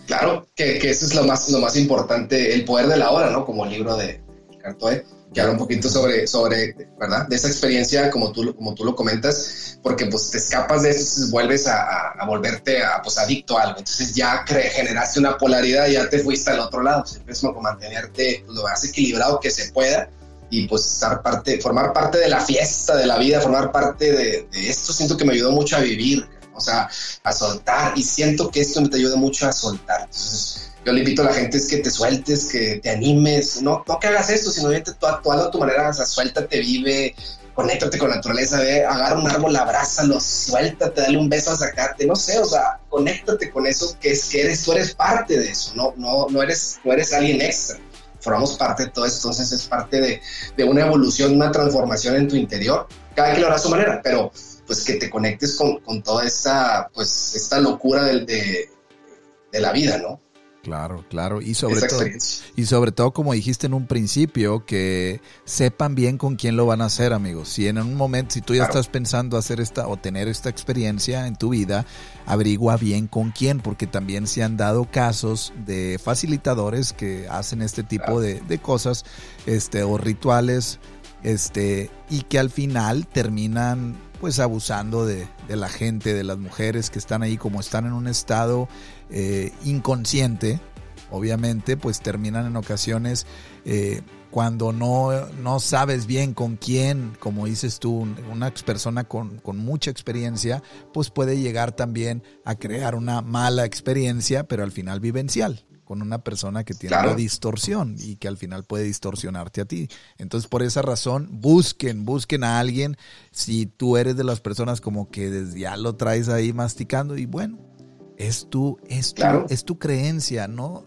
Claro, que, eso es lo más, lo más importante, el poder de la hora, ¿no? Como el libro de Cartoe, que habla un poquito sobre, sobre, ¿verdad? De esa experiencia, como tú, como tú lo comentas, porque pues te escapas de eso, vuelves a, a, volverte a, pues, adicto a algo. Entonces ya generaste una polaridad, ya te fuiste al otro lado. Siempre es como mantenerte pues, lo más equilibrado que se pueda y pues estar parte, formar parte de la fiesta de la vida, formar parte de esto. Siento que me ayudó mucho a vivir o sea, a soltar. Y siento que esto me te ayuda mucho a soltar. Entonces, yo le invito a la gente es que te sueltes, que te animes, no, no que hagas esto, sino que tú a tu manera, o sea, suéltate, vive, conéctate con la naturaleza, ve, agarra un árbol, abrázalo, suéltate, dale un beso a sacarte, no sé, o sea, conéctate con eso que es que eres, tú eres parte de eso, no, no, no eres, no eres alguien extra. Formamos parte de todo eso, entonces es parte de, de una evolución, una transformación en tu interior. Cada quien lo hará a su manera, pero pues que te conectes con, con toda esta, pues, esta locura de, de, de la vida, ¿no? Claro, claro. Y sobre todo, y sobre todo, como dijiste en un principio, que sepan bien con quién lo van a hacer, amigos. Si en un momento, si tú ya estás pensando hacer esta o tener esta experiencia en tu vida, averigua bien con quién, porque también se han dado casos de facilitadores que hacen este tipo de, de, cosas, este, o rituales, este, y que al final terminan pues abusando de, la gente, de las mujeres que están ahí, como están en un estado eh, inconsciente, obviamente, pues terminan en ocasiones eh, cuando no, no, sabes bien con quién, como dices tú, una persona con, con, mucha experiencia, pues puede llegar también a crear una mala experiencia, pero al final vivencial con una persona que tiene una distorsión y que al final puede distorsionarte a ti. Entonces, por esa razón, busquen, busquen a alguien. Si tú eres de las personas como que desde ya lo traes ahí masticando y bueno, es tu, es es tu creencia, no,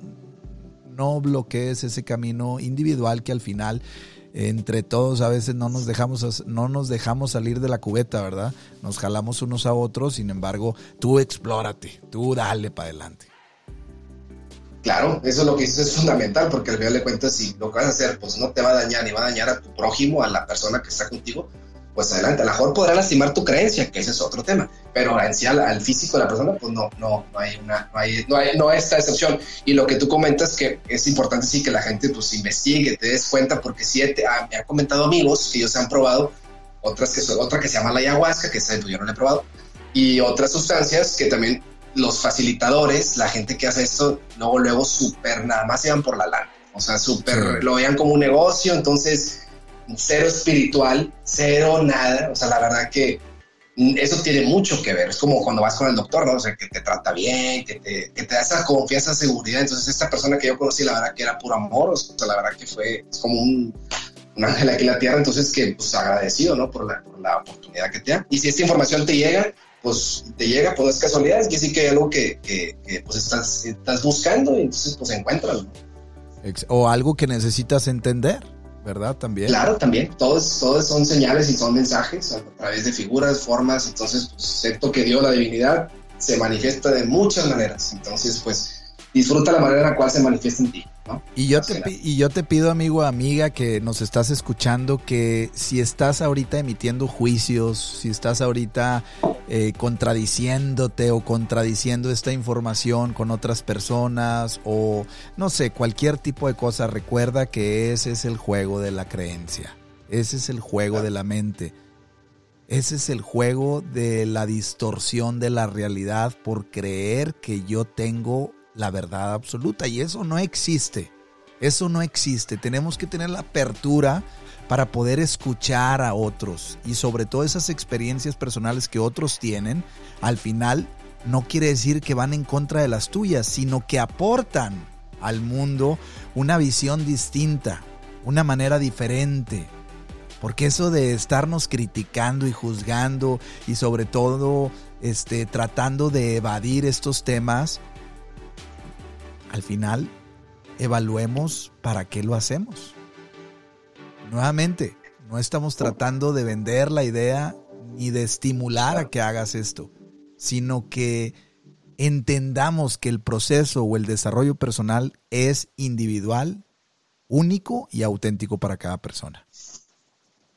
no bloquees ese camino individual que al final entre todos a veces no nos dejamos no nos dejamos salir de la cubeta, ¿verdad? Nos jalamos unos a otros, sin embargo, tú explórate, tú dale para adelante. Claro, eso es lo que dices es fundamental, porque al final de cuentas, si lo que vas a hacer, pues no te va a dañar ni va a dañar a tu prójimo, a la persona que está contigo, pues adelante. A lo mejor podrá lastimar tu creencia, que ese es otro tema, pero en sí al, físico de la persona, pues no, no, no hay una, no hay, no hay, no hay esta excepción. Y lo que tú comentas que es importante sí que la gente pues investigue, te des cuenta, porque sí ah, me han comentado amigos que ellos han probado otras que son, otra que se llama la ayahuasca, que esa yo no la he probado, y otras sustancias que también los facilitadores, la gente que hace esto, luego, luego súper nada más se van por la lana. O sea, súper lo vean como un negocio, entonces cero espiritual, cero nada. O sea, la verdad que eso tiene mucho que ver. Es como cuando vas con el doctor, ¿no? O sea, que te trata bien, que te, que te da esa confianza, seguridad. Entonces, esta persona que yo conocí, la verdad que era puro amor. O sea, la verdad que fue como un, un ángel aquí en la tierra. Entonces, que pues agradecido, ¿no? Por la, por la oportunidad que te da. Y si esta información te llega, pues te llega, pues es casualidad, es que sí que hay algo que, que, que pues estás, estás buscando y entonces pues encuentras. O algo que necesitas entender. ¿verdad? También. Claro, también. Todos, todos son señales y son mensajes a través de figuras, formas. Entonces, pues, excepto que dio la divinidad se manifiesta de muchas maneras. Entonces, pues, disfruta la manera en la cual se manifiesta en ti. ¿no? Y, yo te, y yo te pido, amigo, amiga, que nos estás escuchando, que si estás ahorita emitiendo juicios, si estás ahorita eh, contradiciéndote o contradiciendo esta información con otras personas o no sé, cualquier tipo de cosa, recuerda que ese es el juego de la creencia, ese es el juego de la mente, ese es el juego de la distorsión de la realidad por creer que yo tengo la verdad absoluta y eso no existe. Eso no existe. Tenemos que tener la apertura para poder escuchar a otros y sobre todo esas experiencias personales que otros tienen, al final no quiere decir que van en contra de las tuyas, sino que aportan al mundo una visión distinta, una manera diferente. Porque eso de estarnos criticando y juzgando y sobre todo este, tratando de evadir estos temas, al final evaluemos para qué lo hacemos. Nuevamente, no estamos tratando de vender la idea ni de estimular a que hagas esto, sino que entendamos que el proceso o el desarrollo personal es individual, único y auténtico para cada persona.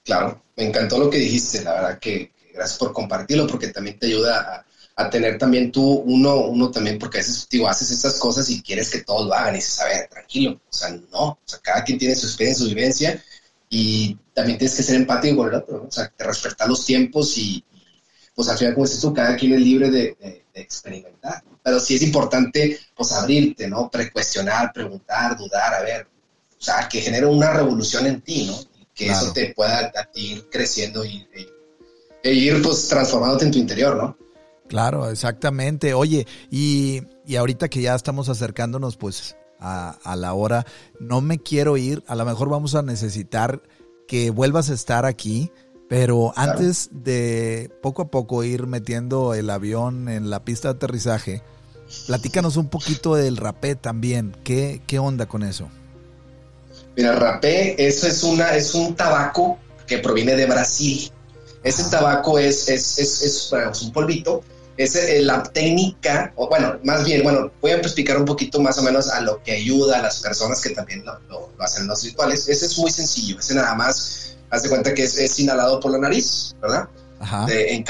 Claro, me encantó lo que dijiste, la verdad que, gracias por compartirlo porque también te ayuda a, tener también tú, uno, uno también, porque a veces digo, haces estas cosas y quieres que todos lo hagan y dices, a ver, tranquilo, o sea, no, o sea, cada quien tiene su experiencia, su vivencia y también tienes que ser empático con el otro, o sea, respetar los tiempos y, pues al final, como dices tú, cada quien es libre de, experimentar. Pero sí es importante, pues abrirte, ¿no? Precuestionar, preguntar, dudar, a ver, o sea, que genere una revolución en ti, ¿no? que eso te pueda a ti ir creciendo y, e ir, pues, transformándote en tu interior, ¿no? Claro, exactamente. Oye, y, y ahorita que ya estamos acercándonos, pues, a, la hora. No me quiero ir, a lo mejor vamos a necesitar que vuelvas a estar aquí, pero antes de poco a poco ir metiendo el avión en la pista de aterrizaje, platícanos un poquito del rapé también. ¿Qué, qué onda con eso? Mira, rapé, eso es, una, es un tabaco que proviene de Brasil. Ese tabaco es, es, es, es un polvito es eh, la técnica, o bueno, más bien, bueno, voy a explicar un poquito más o menos a lo que ayuda a las personas que también lo, lo, hacen los rituales. Ese es muy sencillo, ese nada más, haz de cuenta que es, inhalado por la nariz, ¿verdad? Ajá. en,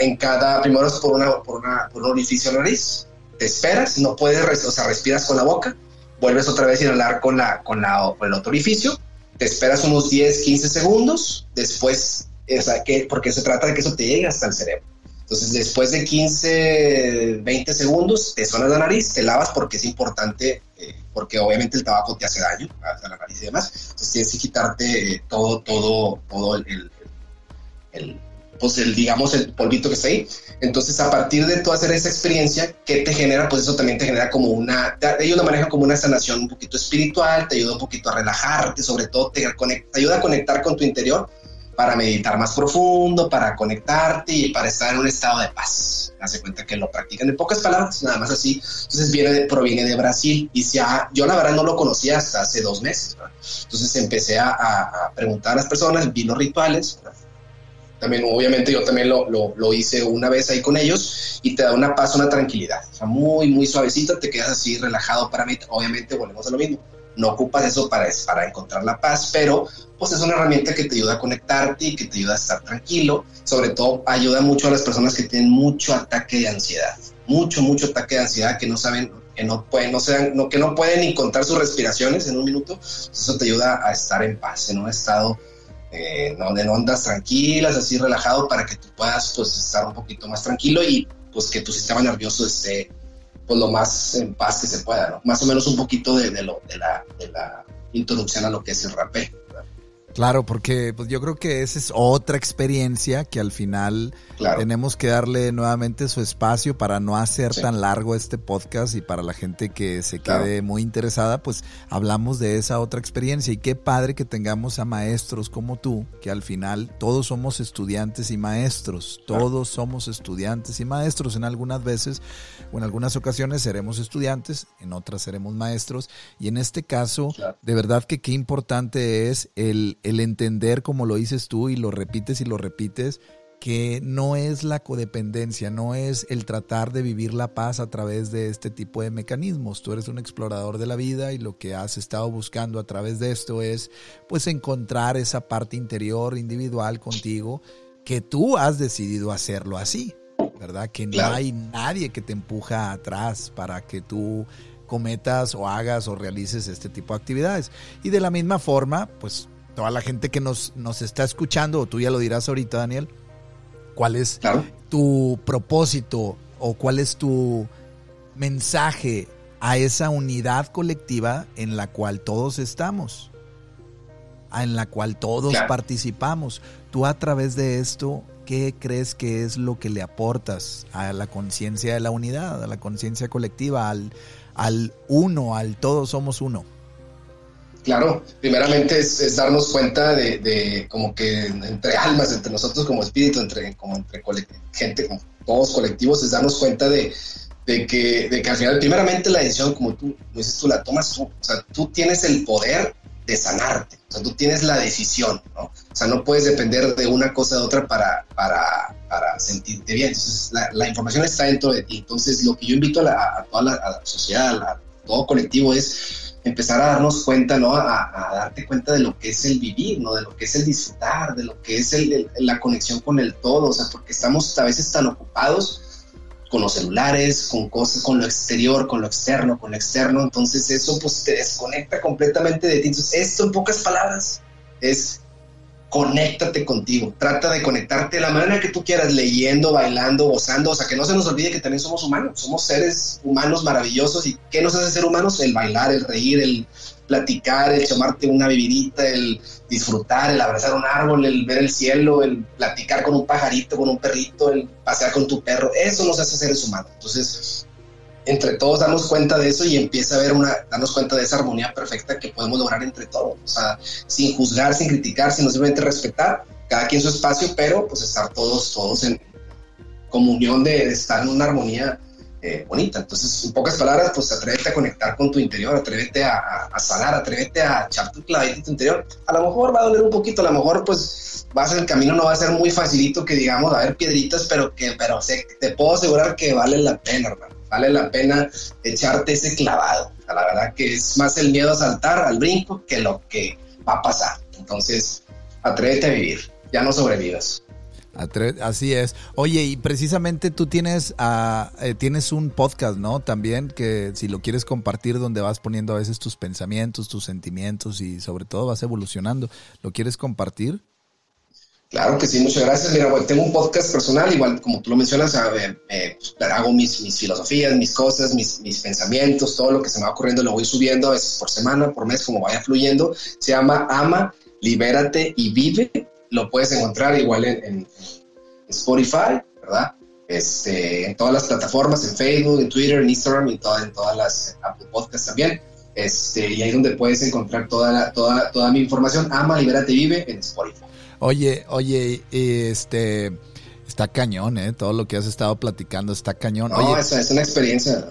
en, cada, primero es por, una, por, una, por un orificio de la nariz, te esperas, no puedes, o sea, respiras con la boca, vuelves otra vez a inhalar con, la, con, la, con el otro orificio, te esperas unos 10, 15 segundos, después, o sea, que, porque se trata de que eso te llegue hasta el cerebro entonces, después de 15, 20 segundos, te sonas la nariz, te lavas porque es importante, eh, porque obviamente el tabaco te hace daño a la nariz y demás. Entonces, tienes que quitarte eh, todo, todo, todo el, el, pues el, digamos, el polvito que está ahí. Entonces, a partir de tú hacer esa experiencia, ¿qué te genera? Pues eso también te genera como una, ellos lo manejan como una sanación un poquito espiritual, te ayuda un poquito a relajarte, sobre todo te, te ayuda a conectar con tu interior para meditar más profundo, para conectarte y para estar en un estado de paz. Hace cuenta que lo practican en pocas palabras, nada más así. Entonces viene proviene de Brasil y se yo la verdad no lo conocía hasta hace dos meses. Entonces empecé a, preguntar a las personas, vi los rituales también, obviamente yo también lo, lo, hice una vez ahí con ellos y te da una paz, una tranquilidad. O sea, muy, muy suavecita, te quedas así relajado para mí. Obviamente volvemos a lo mismo. No ocupas eso para, para encontrar la paz, pero pues es una herramienta que te ayuda a conectarte y que te ayuda a estar tranquilo. Sobre todo ayuda mucho a las personas que tienen mucho ataque de ansiedad. Mucho, mucho ataque de ansiedad que no saben, que no pueden, no sean, no, que no pueden ni contar sus respiraciones en un minuto. Eso te ayuda a estar en paz, en un estado eh, donde ondas tranquilas, así relajado, para que tú puedas pues estar un poquito más tranquilo y pues que tu sistema nervioso esté pues lo más en paz que se pueda, ¿no? Más o menos un poquito de, lo, de, la, de la introducción a lo que es el rapé. Claro, porque pues yo creo que esa es otra experiencia que al final tenemos que darle nuevamente su espacio para no hacer tan largo este podcast y para la gente que se quede muy interesada, pues hablamos de esa otra experiencia. Y qué padre que tengamos a maestros como tú, que al final todos somos estudiantes y maestros, todos somos estudiantes y maestros. En algunas veces o en algunas ocasiones seremos estudiantes, en otras seremos maestros. Y en este caso de verdad que qué importante es el el entender, como lo dices tú y lo repites y lo repites, que no es la codependencia, no es el tratar de vivir la paz a través de este tipo de mecanismos. Tú eres un explorador de la vida y lo que has estado buscando a través de esto es pues encontrar esa parte interior individual contigo que tú has decidido hacerlo así, ¿verdad? Que no hay nadie que te empuja atrás para que tú cometas o hagas o realices este tipo de actividades. Y de la misma forma, pues toda la gente que nos, nos está escuchando, o tú ya lo dirás ahorita, Daniel, cuál es tu propósito o cuál es tu mensaje a esa unidad colectiva en la cual todos estamos, en la cual todos participamos. Tú a través de esto, ¿qué crees que es lo que le aportas a la conciencia de la unidad, a la conciencia colectiva, al, al uno, al todos somos uno? Claro, primeramente es, darnos cuenta de, como que entre almas, entre nosotros como espíritu, entre, como entre gente, como todos colectivos, es darnos cuenta de, que, de al final, primeramente la decisión, como tú dices, tú la tomas tú, o sea, tú tienes el poder de sanarte, o sea, tú tienes la decisión, ¿no? O sea, no puedes depender de una cosa de otra para, sentirte bien. Entonces, la, información está dentro de ti. Entonces, lo que yo invito a, la, toda la, a la sociedad, a todo colectivo, es empezar a darnos cuenta, ¿no? A, darte cuenta de lo que es el vivir, ¿no? De lo que es el disfrutar, de lo que es la conexión con el todo, o sea, porque estamos a veces tan ocupados con los celulares, con cosas, con lo exterior, con lo externo, con lo externo, entonces eso pues te desconecta completamente de ti. Entonces, esto en pocas palabras es conéctate contigo, trata de conectarte de la manera que tú quieras, leyendo, bailando, gozando, o sea, que no se nos olvide que también somos humanos, somos seres humanos maravillosos. Y ¿qué nos hace ser humanos? El bailar, el reír, el platicar, el tomarte una bebidita, el disfrutar, el abrazar un árbol, el ver el cielo, el platicar con un pajarito, con un perrito, el pasear con tu perro, eso nos hace seres humanos. Entonces, entre todos darnos cuenta de eso y empieza a ver una, darnos cuenta de esa armonía perfecta que podemos lograr entre todos, o sea, sin juzgar, sin criticar, sino simplemente respetar cada quien su espacio, pero pues estar todos, todos en comunión de, estar en una armonía eh, bonita. Entonces, en pocas palabras, pues atrévete a conectar con tu interior, atrévete a, a, sanar, atrévete a echar tu clavito en tu interior. A lo mejor va a doler un poquito, a lo mejor pues vas el camino no va a ser muy facilito que digamos, a ver piedritas, pero que, pero te puedo asegurar que vale la pena, hermano vale la pena echarte ese clavado. la verdad que es más el miedo a saltar al brinco que lo que va a pasar. Entonces, atrévete a vivir, ya no sobrevivas. Así es. Oye, y precisamente tú tienes, uh, tienes un podcast, ¿no? También que si lo quieres compartir, donde vas poniendo a veces tus pensamientos, tus sentimientos y sobre todo vas evolucionando. ¿Lo quieres compartir? Claro que sí, muchas gracias. Mira, tengo un podcast personal, igual como tú lo mencionas, eh, pues, hago mis, mis, filosofías, mis cosas, mis, mis, pensamientos, todo lo que se me va ocurriendo lo voy subiendo a veces por semana, por mes, como vaya fluyendo. Se llama Ama, Libérate y Vive. Lo puedes encontrar igual en, Spotify, ¿verdad? Este, en todas las plataformas, en Facebook, en Twitter, en Instagram y en todas las Apple Podcasts también. Este, y ahí donde puedes encontrar toda, toda, toda mi información. Ama, Libérate y Vive en Spotify. Oye, oye, este está cañón, ¿eh? Todo lo que has estado platicando está cañón. No, es, una experiencia.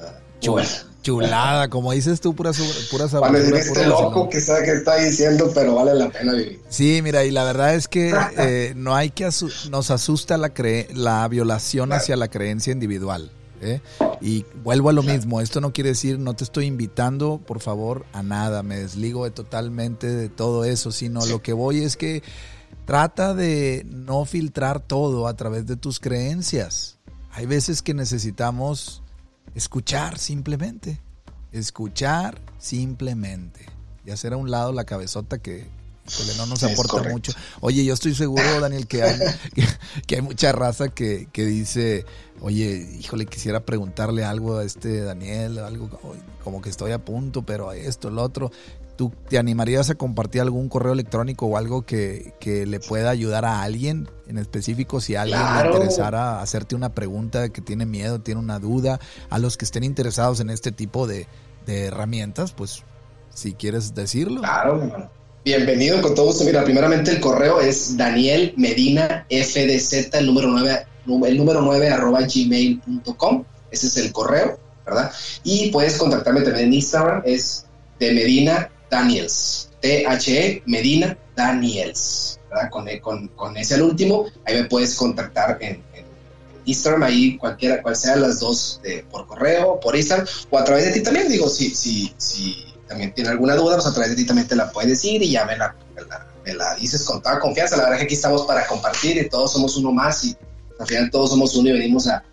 chulada, como dices tú, pura, pura sabiduría. este loco que sabe que está diciendo, pero vale la pena vivir. Sí, mira, y la verdad es que eh, no hay que nos asusta la, la violación hacia la creencia individual. ¿eh? Y vuelvo a lo mismo, esto no quiere decir, no te estoy invitando, por favor, a nada, me desligo de totalmente de todo eso, sino lo que voy es que trata de no filtrar todo a través de tus creencias. Hay veces que necesitamos escuchar simplemente, escuchar simplemente y hacer a un lado la cabezota que, no nos aporta mucho. Oye, yo estoy seguro, Daniel, que hay, que, hay mucha raza que, que, dice, oye, híjole, quisiera preguntarle algo a este Daniel, algo como que estoy a punto, pero esto, lo otro. ¿Tú te animarías a compartir algún correo electrónico o algo que, que le pueda ayudar a alguien en específico? Si a alguien le interesara hacerte una pregunta, que tiene miedo, tiene una duda, a los que estén interesados en este tipo de, de herramientas, pues si quieres decirlo. Claro, Bienvenido con todo gusto. Mira, primeramente el correo es Daniel Medina FDZ, el número 9, el número 9 arroba gmail.com. Ese es el correo, ¿verdad? Y puedes contactarme también en Instagram, es de Medina Daniels. T-H-E Medina Daniels, ¿verdad? Con, con, ese al último, ahí me puedes contactar en, Instagram, ahí cualquiera, cual sea las dos, por correo, por Instagram, o a través de ti también, digo, si, si, si también tiene alguna duda, pues a través de ti también te la puedes decir y ya me la, me la, dices con toda confianza. La verdad es que aquí estamos para compartir y todos somos uno más y al final todos somos uno y venimos a,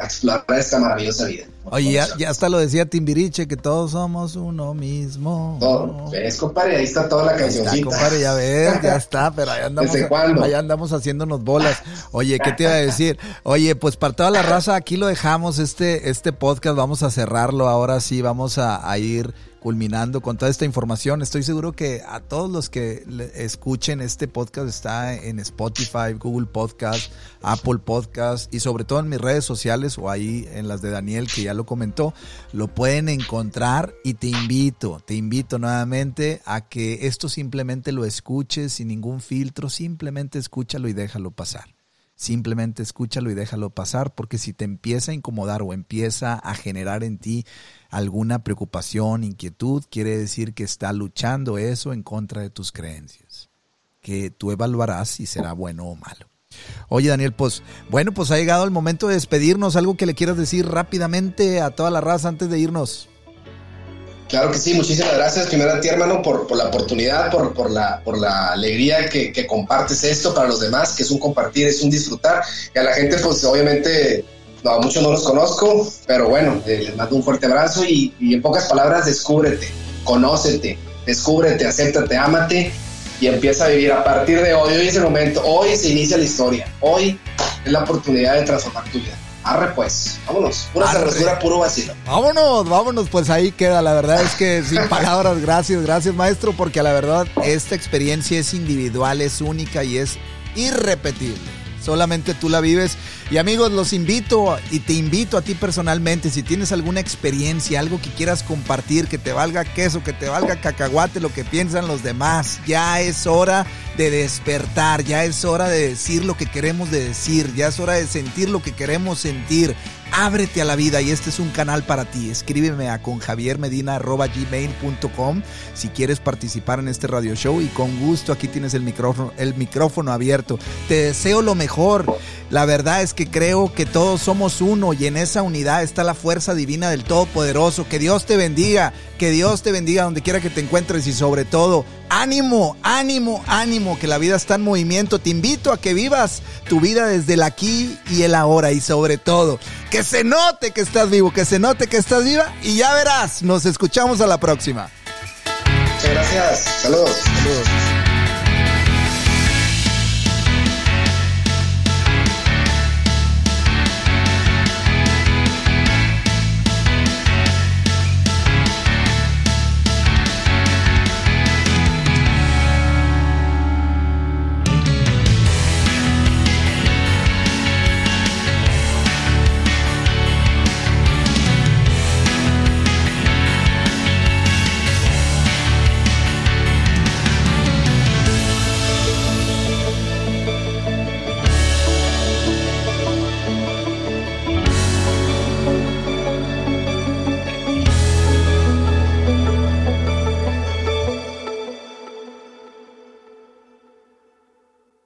explorar esta maravillosa vida. Oye, ya, ya, hasta lo decía Timbiriche, que todos somos uno mismo. Todo. ¿Ves, compadre? Ahí está toda la canción. compadre, ya ves, ya está, pero ahí andamos. Allá andamos haciéndonos bolas. Oye, ¿qué te iba a decir? Oye, pues para toda la raza, aquí lo dejamos, este, este podcast, vamos a cerrarlo ahora sí, vamos a, a ir culminando con toda esta información. Estoy seguro que a todos los que escuchen este podcast está en Spotify, Google Podcast, Apple Podcast y sobre todo en mis redes sociales o ahí en las de Daniel que ya lo comentó, lo pueden encontrar y te invito, te invito nuevamente a que esto simplemente lo escuches sin ningún filtro, simplemente escúchalo y déjalo pasar. Simplemente escúchalo y déjalo pasar porque si te empieza a incomodar o empieza a generar en ti alguna preocupación, inquietud, quiere decir que está luchando eso en contra de tus creencias, que tú evaluarás si será bueno o malo. Oye Daniel, pues bueno, pues ha llegado el momento de despedirnos, algo que le quieras decir rápidamente a toda la raza antes de irnos. Claro que sí, muchísimas gracias primero a ti hermano por, la oportunidad, por, por, la, por la alegría que, compartes esto para los demás, que es un compartir, es un disfrutar. Y a la gente pues obviamente, no, a muchos no los conozco, pero bueno, eh, les mando un fuerte abrazo y, en pocas palabras, descúbrete, conócete, descúbrete, acéptate, ámate y empieza a vivir a partir de hoy. Hoy es el momento, hoy se inicia la historia, hoy es la oportunidad de transformar tu vida. Arre pues, vámonos, pura cerveza, puro vacío. Vámonos, vámonos, pues ahí queda. La verdad es que sin palabras, gracias, gracias maestro, porque la verdad esta experiencia es individual, es única y es irrepetible. Solamente tú la vives. Y amigos, los invito y te invito a ti personalmente, si tienes alguna experiencia, algo que quieras compartir, que te valga queso, que te valga cacahuate, lo que piensan los demás, ya es hora de despertar, ya es hora de decir lo que queremos de decir, ya es hora de sentir lo que queremos sentir. Ábrete a la vida y este es un canal para ti. Escríbeme a conjaviermedina.gmail.com si quieres participar en este radio show y con gusto aquí tienes el micrófono, el micrófono abierto. Te deseo lo mejor. La verdad es que creo que todos somos uno y en esa unidad está la fuerza divina del Todopoderoso. Que Dios te bendiga, que Dios te bendiga donde quiera que te encuentres y sobre todo, ánimo, ánimo, ánimo, que la vida está en movimiento. Te invito a que vivas tu vida desde el aquí y el ahora y sobre todo, que se note que estás vivo, que se note que estás viva y ya verás, nos escuchamos a la próxima. Muchas gracias, saludos. Saludos.